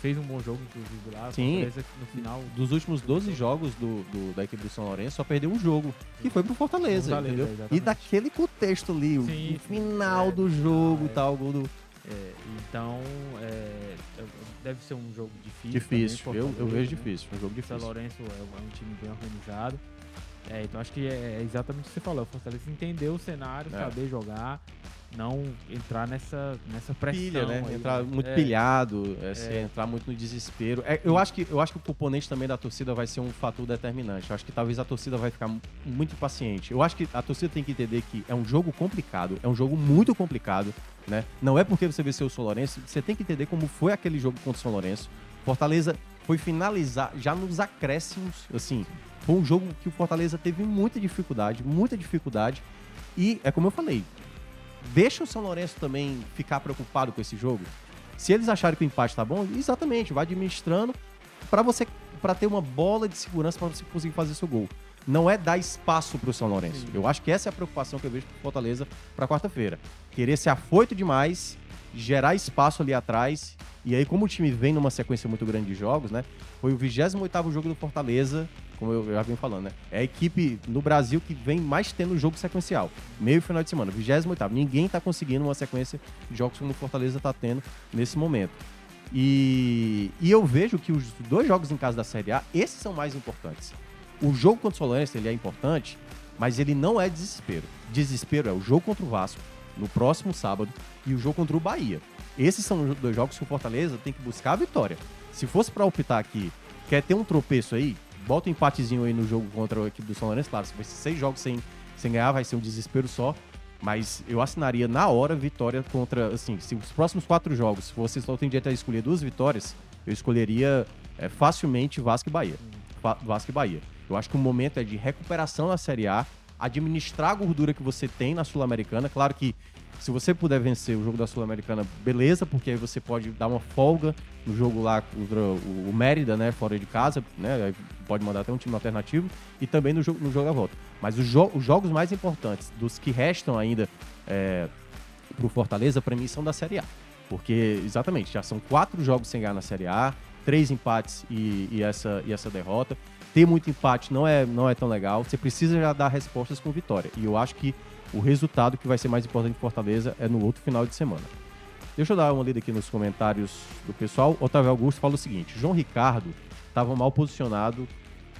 fez um bom jogo, inclusive, lá. Sim. No final. Dos últimos 12 jogos do, do- da equipe do São Lourenço, só perdeu um jogo, que foi pro Fortaleza, Fortaleza, entendeu? E daquele contexto ali, o, Sim, o final É, do jogo é. e tal, gol do... é, então, é, é, deve ser um jogo difícil. Difícil, também, eu, eu vejo difícil, um jogo O difícil. Lourenço é um, é um time bem organizado. É, então acho que é exatamente o que você falou. O Fortaleza entender o cenário, É. saber jogar, não entrar nessa, nessa pressão. Pilha, né? aí, Entrar né? muito É, pilhado, é, É. entrar muito no desespero. É, eu, acho que, eu acho que o componente também da torcida vai ser um fator determinante. Eu acho que talvez a torcida vai ficar mu- muito impaciente. Eu acho que a torcida tem que entender que é um jogo complicado, é um jogo muito complicado, né? Não é porque você venceu o São Lourenço, você tem que entender como foi aquele jogo contra o São Lourenço. Fortaleza foi finalizar já nos acréscimos, assim. Foi um jogo que o Fortaleza teve muita dificuldade, muita dificuldade. E é como eu falei, deixa o São Lourenço também ficar preocupado com esse jogo. Se eles acharem que o empate tá bom, exatamente, vai administrando para você para ter uma bola de segurança para você conseguir fazer seu gol. não é dar espaço para o São Lourenço. Eu acho que essa é a preocupação que eu vejo pro Fortaleza para quarta-feira. Querer ser afoito demais, gerar espaço ali atrás. E aí, como o time vem numa sequência muito grande de jogos, né? Foi o 28º jogo do Fortaleza, como eu já venho falando, né? É a equipe no Brasil que vem mais tendo jogo sequencial. Meio final de semana, 28º. Ninguém tá conseguindo uma sequência de jogos como o Fortaleza tá tendo nesse momento. E, e eu vejo que os dois jogos em casa da Série A, esses são mais importantes. O jogo contra o Solense, ele é importante, mas ele não é desespero. Desespero é o jogo contra o Vasco, no próximo sábado, e o jogo contra o Bahia. Esses são dois jogos que o Fortaleza tem que buscar a vitória. Se fosse para optar aqui, quer ter um tropeço aí, bota um empatezinho aí no jogo contra a equipe do São Lourenço. Claro, se vai ser seis jogos sem, sem ganhar, vai ser um desespero só. Mas eu assinaria na hora vitória contra. Assim, se os próximos quatro jogos, se você só tem direito a escolher duas vitórias, eu escolheria é, facilmente Vasco e Bahia. Fa Vasco e Bahia. Eu acho que o momento é de recuperação na Série A, administrar a gordura que você tem na Sul-Americana. Claro que se você puder vencer o jogo da Sul-Americana, beleza, porque aí você pode dar uma folga no jogo lá contra o Mérida, né, fora de casa, né, aí pode mandar até um time alternativo, e também no jogo, no jogo à volta. Mas os, jo os jogos mais importantes, dos que restam ainda é, pro Fortaleza, para mim são da Série A. Porque, exatamente, já são quatro jogos sem ganhar na Série A, três empates e, e, essa, e essa derrota. Ter muito empate não é, não é tão legal. Você precisa já dar respostas com vitória. E eu acho que o resultado que vai ser mais importante em Fortaleza é no outro final de semana. Deixa eu dar uma lida aqui nos comentários do pessoal. Otávio Augusto fala o seguinte: João Ricardo estava mal posicionado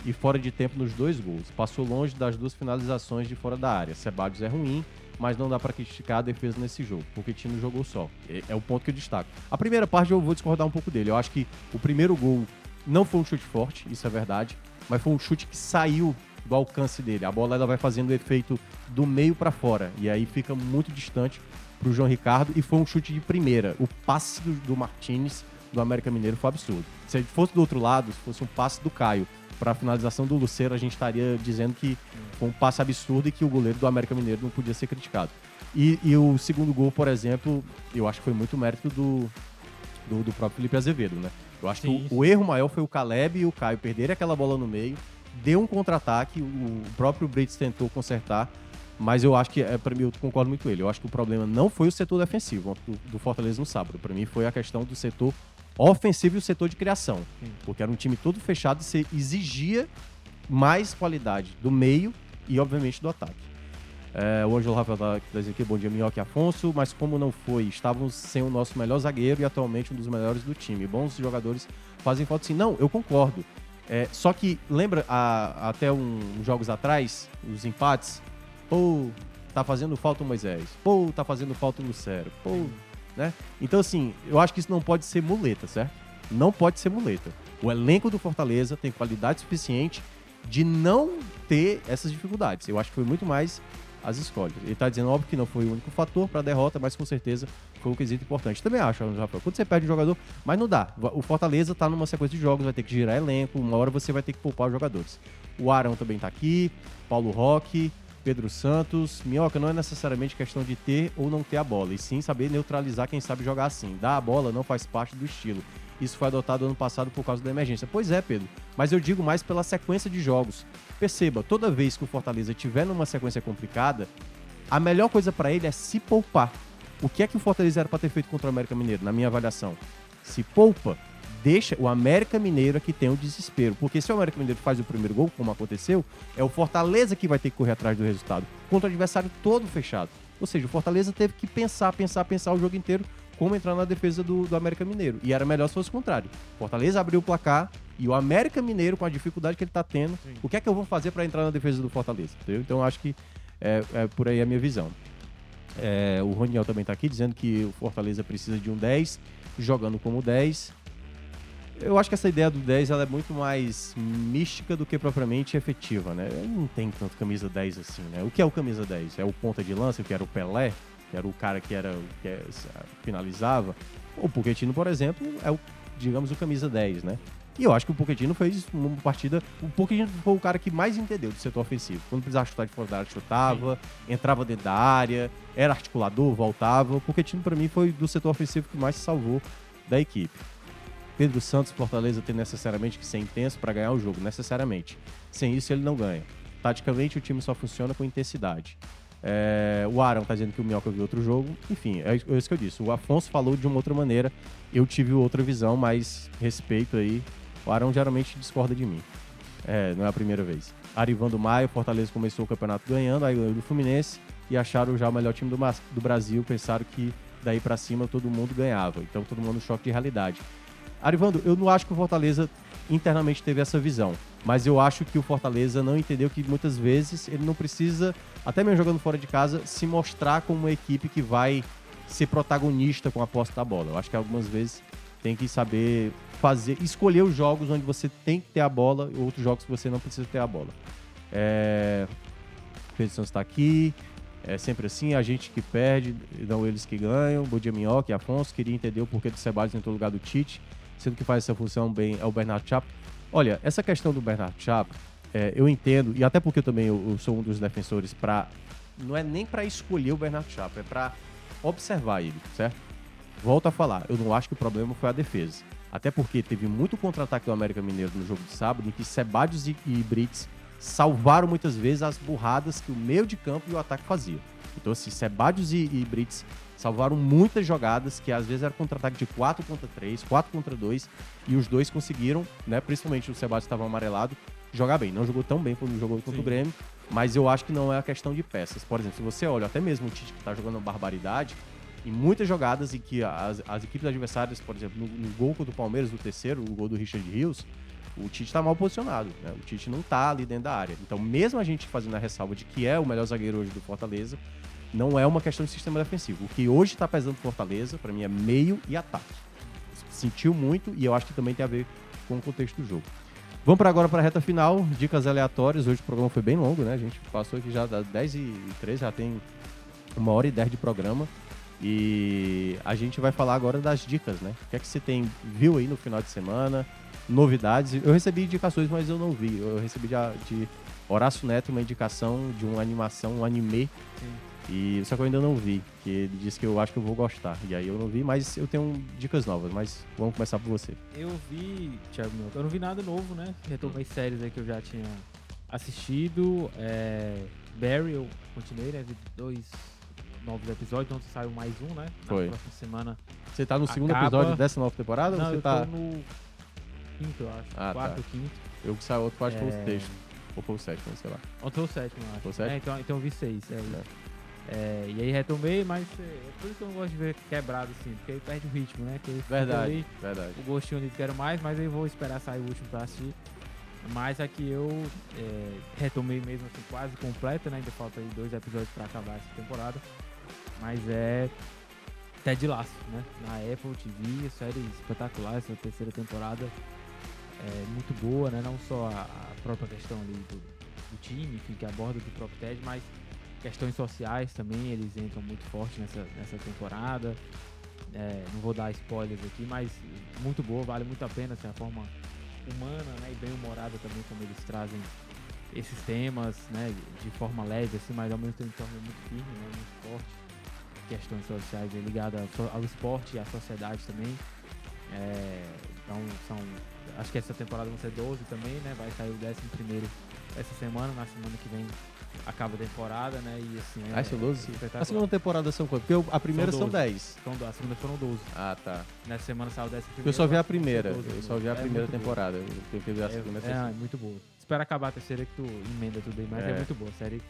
e fora de tempo nos dois gols. Passou longe das duas finalizações de fora da área. Sebadios é ruim, mas não dá para criticar a defesa nesse jogo, porque o time jogou só. É, é o ponto que eu destaco. A primeira parte eu vou discordar um pouco dele. Eu acho que o primeiro gol não foi um chute forte, isso é verdade, mas foi um chute que saiu do alcance dele. A bola ela vai fazendo o efeito do meio para fora e aí fica muito distante para o João Ricardo e foi um chute de primeira. O passe do, do Martinez do América Mineiro foi absurdo. Se fosse do outro lado, se fosse um passe do Caio para a finalização do Luceiro, a gente estaria dizendo que foi um passe absurdo e que o goleiro do América Mineiro não podia ser criticado. E, e o segundo gol, por exemplo, eu acho que foi muito mérito do, do, do próprio Felipe Azevedo, né? Eu acho sim, que o, o, erro maior foi o Caleb e o Caio perderem aquela bola no meio, deu um contra-ataque, o próprio Brits tentou consertar, mas eu acho que, é, para mim, eu concordo muito com ele. Eu acho que o problema não foi o setor defensivo do, do Fortaleza no sábado. Para mim, foi a questão do setor ofensivo e o setor de criação. Sim. Porque era um time todo fechado e você exigia mais qualidade do meio e, obviamente, do ataque. É, o Ângelo Rafael tá dizendo aqui, bom dia, Minhoque Afonso, mas como não foi? Estávamos sem o nosso melhor zagueiro e atualmente um dos melhores do time. Bons jogadores fazem falta sim. Não, eu concordo. É, só que, lembra, a, até um, uns jogos atrás, os empates, pô, tá fazendo falta o Moisés, pô, tá fazendo falta o Lucero, pô, né? Então, assim, eu acho que isso não pode ser muleta, certo? Não pode ser muleta. O elenco do Fortaleza tem qualidade suficiente de não ter essas dificuldades. Eu acho que foi muito mais as escolhas. Ele está dizendo, óbvio, que não foi o único fator para a derrota, mas com certeza foi um quesito importante. Também acho, Rafael, quando você perde um jogador, mas não dá. O Fortaleza está numa sequência de jogos, vai ter que girar elenco, uma hora você vai ter que poupar os jogadores. O Arão também está aqui, Paulo Roque, Pedro Santos. Minhoca não é necessariamente questão de ter ou não ter a bola, e sim saber neutralizar quem sabe jogar assim. Dar a bola não faz parte do estilo. Isso foi adotado ano passado por causa da emergência. Pois é, Pedro, mas eu digo mais pela sequência de jogos. Perceba, toda vez que o Fortaleza tiver numa sequência complicada, a melhor coisa para ele é se poupar. O que é que o Fortaleza era para ter feito contra o América Mineiro, na minha avaliação? Se poupa, deixa o América Mineiro que tem o desespero. Porque se o América Mineiro faz o primeiro gol, como aconteceu, é o Fortaleza que vai ter que correr atrás do resultado. Contra o adversário todo fechado. Ou seja, o Fortaleza teve que pensar, pensar, pensar o jogo inteiro como entrar na defesa do, do América Mineiro. E era melhor se fosse o contrário. Fortaleza abriu o placar e o América Mineiro, com a dificuldade que ele está tendo, Sim. o que é que eu vou fazer para entrar na defesa do Fortaleza? Entendeu? Então acho que é, é, por aí a minha visão. É, o Roniel também está aqui dizendo que o Fortaleza precisa de um 10, jogando como 10 eu acho que essa ideia do 10 ela é muito mais mística do que propriamente efetiva, né? Não tem tanto camisa 10 assim, né? O que é o camisa 10? É o ponta de lança, que era o Pelé, que era o cara que era que é, finalizava. O Pochettino, por exemplo, é o, digamos, o camisa 10, né? E eu acho que o Pochettino fez uma partida. O Pochettino foi o cara que mais entendeu do setor ofensivo. Quando precisava chutar de fora da área, chutava, Sim. entrava dentro da área, era articulador, voltava. O Pochettino, para mim, foi do setor ofensivo que mais se salvou da equipe. Pedro Santos Fortaleza tem necessariamente que ser intenso para ganhar o jogo, necessariamente. Sem isso ele não ganha. taticamente o time só funciona com intensidade. É, o Aaron tá dizendo que o Minhoca viu outro jogo. Enfim, é isso que eu disse. O Afonso falou de uma outra maneira. Eu tive outra visão, mas respeito aí. O Aaron geralmente discorda de mim. É, não é a primeira vez. Arivando Maio, Fortaleza começou o campeonato ganhando, aí ganhou do Fluminense e acharam já o melhor time do, do Brasil. Pensaram que daí para cima todo mundo ganhava. Então todo mundo choque de realidade. Arivando, eu não acho que o Fortaleza internamente teve essa visão. Mas eu acho que o Fortaleza não entendeu que muitas vezes ele não precisa, até mesmo jogando fora de casa, se mostrar como uma equipe que vai ser protagonista com a posse da bola. Eu acho que algumas vezes tem que saber fazer, escolher os jogos onde você tem que ter a bola e outros jogos que você não precisa ter a bola. É... Pedro Santos está aqui. É sempre assim, a gente que perde, não eles que ganham. Bom dia, Minhoca e Afonso. Queria entender o porquê do Ceballos entrou no lugar do Tite, sendo que faz essa função bem é o Bernardo Chapo. Olha, essa questão do Bernardo Chapo, é, eu entendo, e até porque eu também eu, eu sou um dos defensores para não é nem para escolher o Bernardo Chapo, é para observar ele, certo? Volto a falar, eu não acho que o problema foi a defesa. Até porque teve muito contra-ataque do América Mineiro no jogo de sábado, em que Sebadios e, e Brits salvaram muitas vezes as burradas que o meio de campo e o ataque faziam. Então, assim, Sebadios e, e Brits salvaram muitas jogadas que às vezes era contra-ataque de 4 contra 3, 4 contra 2, e os dois conseguiram, né, principalmente o Sebastião estava amarelado, jogar bem. Não jogou tão bem como jogou contra Sim. o Grêmio, mas eu acho que não é a questão de peças. Por exemplo, se você olha até mesmo o Tite que está jogando barbaridade, em muitas jogadas em que as, as equipes adversárias, por exemplo, no, no gol contra o Palmeiras, no terceiro, o gol do Richard Rios, o Tite está mal posicionado. Né? O Tite não está ali dentro da área. Então, mesmo a gente fazendo a ressalva de que é o melhor zagueiro hoje do Fortaleza, não é uma questão de sistema defensivo. O que hoje está pesando Fortaleza, para mim, é meio e ataque. Sentiu muito e eu acho que também tem a ver com o contexto do jogo. Vamos para agora para a reta final, dicas aleatórias. Hoje o programa foi bem longo, né? A gente passou aqui já das 10 e 13, já tem uma hora e 10 de programa. E a gente vai falar agora das dicas, né? O que é que você tem viu aí no final de semana? Novidades. Eu recebi indicações, mas eu não vi. Eu recebi de, de Horácio Neto uma indicação de uma animação, um anime. Sim e só que eu ainda não vi, que ele disse que eu acho que eu vou gostar. E aí eu não vi, mas eu tenho dicas novas, mas vamos começar por você. Eu vi, Thiago eu não vi nada novo, né? Retomei séries aí que eu já tinha assistido. É, Barry, eu continuei, né? Vi dois novos episódios, então saiu mais um, né? Na Foi. próxima semana. Você tá no segundo acaba... episódio dessa nova temporada? Não, ou você eu tá... tô no quinto, eu acho. Ah, tá. Quarto, tá. quinto. Eu que saiu outro, acho que é... foi o sexto. Ou foi o sétimo, sei lá. Ou foi o sétimo, acho. Foi o sétimo? É, então, então eu vi seis. É, é. É, e aí retomei, mas é, é, por isso que eu não gosto de ver quebrado assim, porque aí perde o ritmo, né? Que verdade, ali, verdade. O gostinho de quero mais, mas aí vou esperar sair o último pra assistir. Mas aqui eu é, retomei mesmo assim, quase completa, né? Ainda falta aí dois episódios pra acabar essa temporada. Mas é Ted Laço, né? Na Apple TV, série espetacular essa terceira temporada. É muito boa, né? Não só a, a própria questão ali do, do time, enfim, que aborda do próprio Ted, mas questões sociais também, eles entram muito forte nessa, nessa temporada. É, não vou dar spoilers aqui, mas muito boa, vale muito a pena, assim, a forma humana né, e bem humorada também como eles trazem esses temas, né, de forma leve, assim, mas ao mesmo tempo de forma muito firme, né, muito forte. Questões sociais ligadas ao esporte e à sociedade também. É, então são. Acho que essa temporada vão ser 12 também, né? Vai sair o 11 primeiro essa semana, na semana que vem acaba a temporada, né? E assim. É, ah, são 12? A segunda temporada são quantas? Porque a primeira são 10. São, a segunda foram 12. Ah, tá. Nessa semana saiu 10 primeira. Eu só vi a primeira. 12, eu só vi a é primeira temporada. Eu tenho que ver a segunda é, é, muito boa. Espera acabar a terceira que tu emenda tudo aí, mas é, é muito boa. Série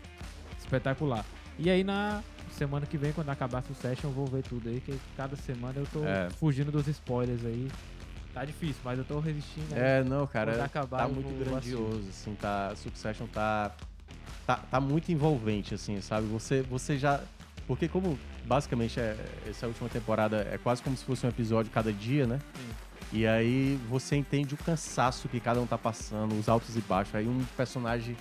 espetacular. E aí na semana que vem, quando acabar a Succession, eu vou ver tudo aí, que cada semana eu tô é. fugindo dos spoilers aí. Tá difícil, mas eu tô resistindo. É, não, cara. Acabar, tá muito grandioso, assim, tá. Succession tá tá, tá muito envolvente, assim, sabe? Você, você já. Porque como basicamente é, essa última temporada é quase como se fosse um episódio cada dia, né? Sim. E aí você entende o cansaço que cada um tá passando, os altos e baixos. Aí um personagem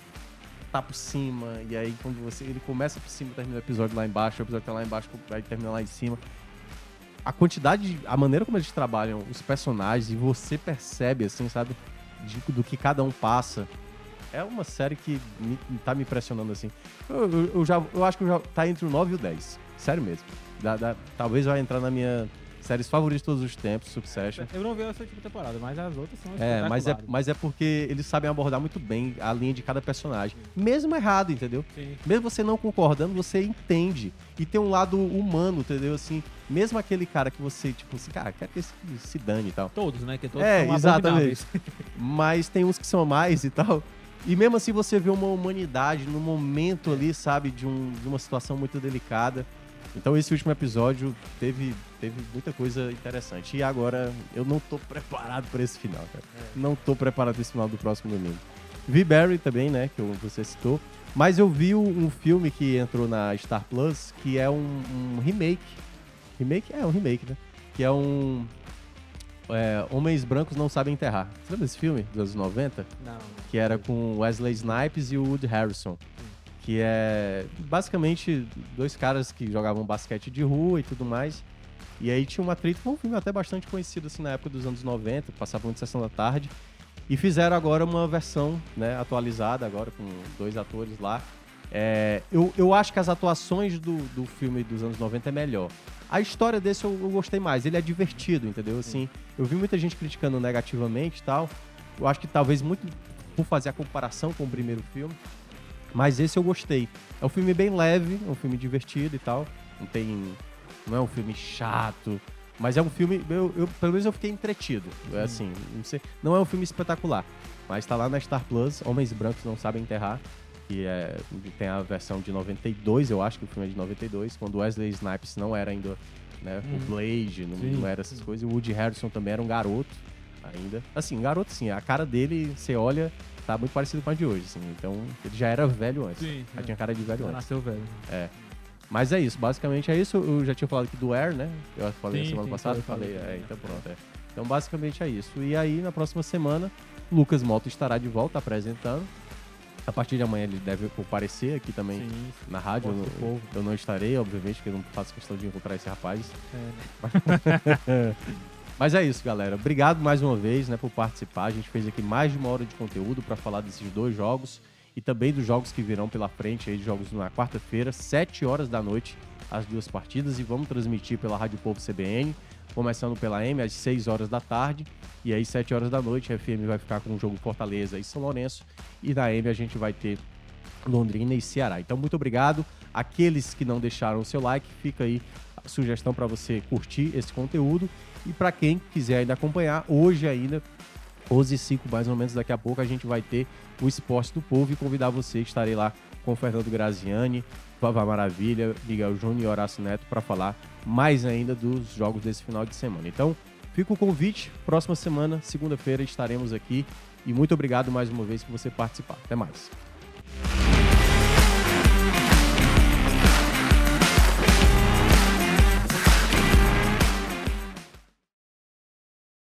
tá por cima, e aí quando você. Ele começa por cima, termina o episódio lá embaixo, o episódio tá lá embaixo, vai terminar lá em cima. A quantidade, a maneira como eles trabalham os personagens, e você percebe, assim, sabe? De, do que cada um passa é uma série que me, tá me impressionando assim. Eu, eu, eu, já, eu acho que já tá entre o 9 e o 10. Sério mesmo. Dá, dá, talvez vai entrar na minha séries favoritas de todos os tempos, Succession. Eu não vi essa última temporada, mas as outras são É, mas é, mas é porque eles sabem abordar muito bem a linha de cada personagem. Mesmo errado, entendeu? Sim. Mesmo você não concordando, você entende. E tem um lado humano, entendeu? Assim, mesmo aquele cara que você, tipo assim, cara, quero que esse se dane e tal. Todos, né? Que todos É, são exatamente. abomináveis. Mas tem uns que são mais e tal. E mesmo assim você vê uma humanidade no momento ali, sabe, de, um, de uma situação muito delicada. Então esse último episódio teve, teve muita coisa interessante. E agora eu não tô preparado para esse final, cara. Não tô preparado para esse final do próximo domingo. Vi Barry também, né, que você citou. Mas eu vi um, um filme que entrou na Star Plus, que é um, um remake. Remake? É, um remake, né? Que é um... é, Homens Brancos Não Sabem Enterrar. Você lembra desse filme, dos anos 90? Não. que era com Wesley Snipes e o Woody Harrison. Que é basicamente dois caras que jogavam basquete de rua e tudo mais. E aí tinha uma atrito, foi um filme até bastante conhecido assim na época dos anos 90, passava muito sessão da tarde. E fizeram agora uma versão né, atualizada, agora com dois atores lá. É, eu, eu acho que as atuações do, do filme dos anos 90 é melhor. A história desse eu, eu gostei mais, ele é divertido, entendeu? Assim, eu vi muita gente criticando negativamente e tal. Eu acho que talvez muito por fazer a comparação com o primeiro filme. Mas esse eu gostei. É um filme bem leve, é um filme divertido e tal. Não tem. Não é um filme chato. Mas é um filme. Eu, eu- pelo menos eu fiquei entretido. É assim, não sei. Não é um filme espetacular. Mas tá lá na Star Plus, Homens Brancos Não Sabem Enterrar. Que é, tem a versão de 92, eu acho que o filme é de 92, quando Wesley Snipes não era ainda né, o Blade, não, não era essas coisas. O Woody Harrison também era um garoto ainda. Assim, garoto sim, a cara dele, você olha, tá muito parecido com a de hoje, assim. Então, ele já era velho antes. Sim. Já tinha cara de velho Já antes. nasceu velho. Mas é isso, basicamente é isso. Eu já tinha falado aqui do Air, né? Eu falei Sim, semana sim, passada, falei, falei, falei. é, então pronto, é. Então basicamente é isso. E aí, na próxima semana, Lucas Moto estará de volta apresentando. A partir de amanhã ele deve comparecer aqui também Sim, na rádio. Eu não, eu não estarei, obviamente, porque eu não faço questão de encontrar esse rapaz. É, Mas é isso, galera. Obrigado mais uma vez né, por participar. A gente fez aqui mais de uma hora de conteúdo para falar desses dois jogos e também dos jogos que virão pela frente, aí, jogos na quarta-feira, 7 horas da noite, as duas partidas. E vamos transmitir pela Rádio Povo CBN, começando pela M às 6 horas da tarde. E aí, 7 horas da noite, a FM vai ficar com o jogo Fortaleza e São Lourenço. E na M a gente vai ter Londrina e Ceará. Então, muito obrigado. Aqueles que não deixaram o seu like, fica aí a sugestão para você curtir esse conteúdo. E para quem quiser ainda acompanhar, hoje ainda, 11 e 5 mais ou menos, daqui a pouco a gente vai ter o Esporte do Povo e convidar você, estarei lá com o Fernando Graziani, Vavá Maravilha, Miguel Júnior e Horácio Neto para falar mais ainda dos jogos desse final de semana. Então, fica o convite, próxima semana, segunda-feira, estaremos aqui. E muito obrigado mais uma vez por você participar. Até mais.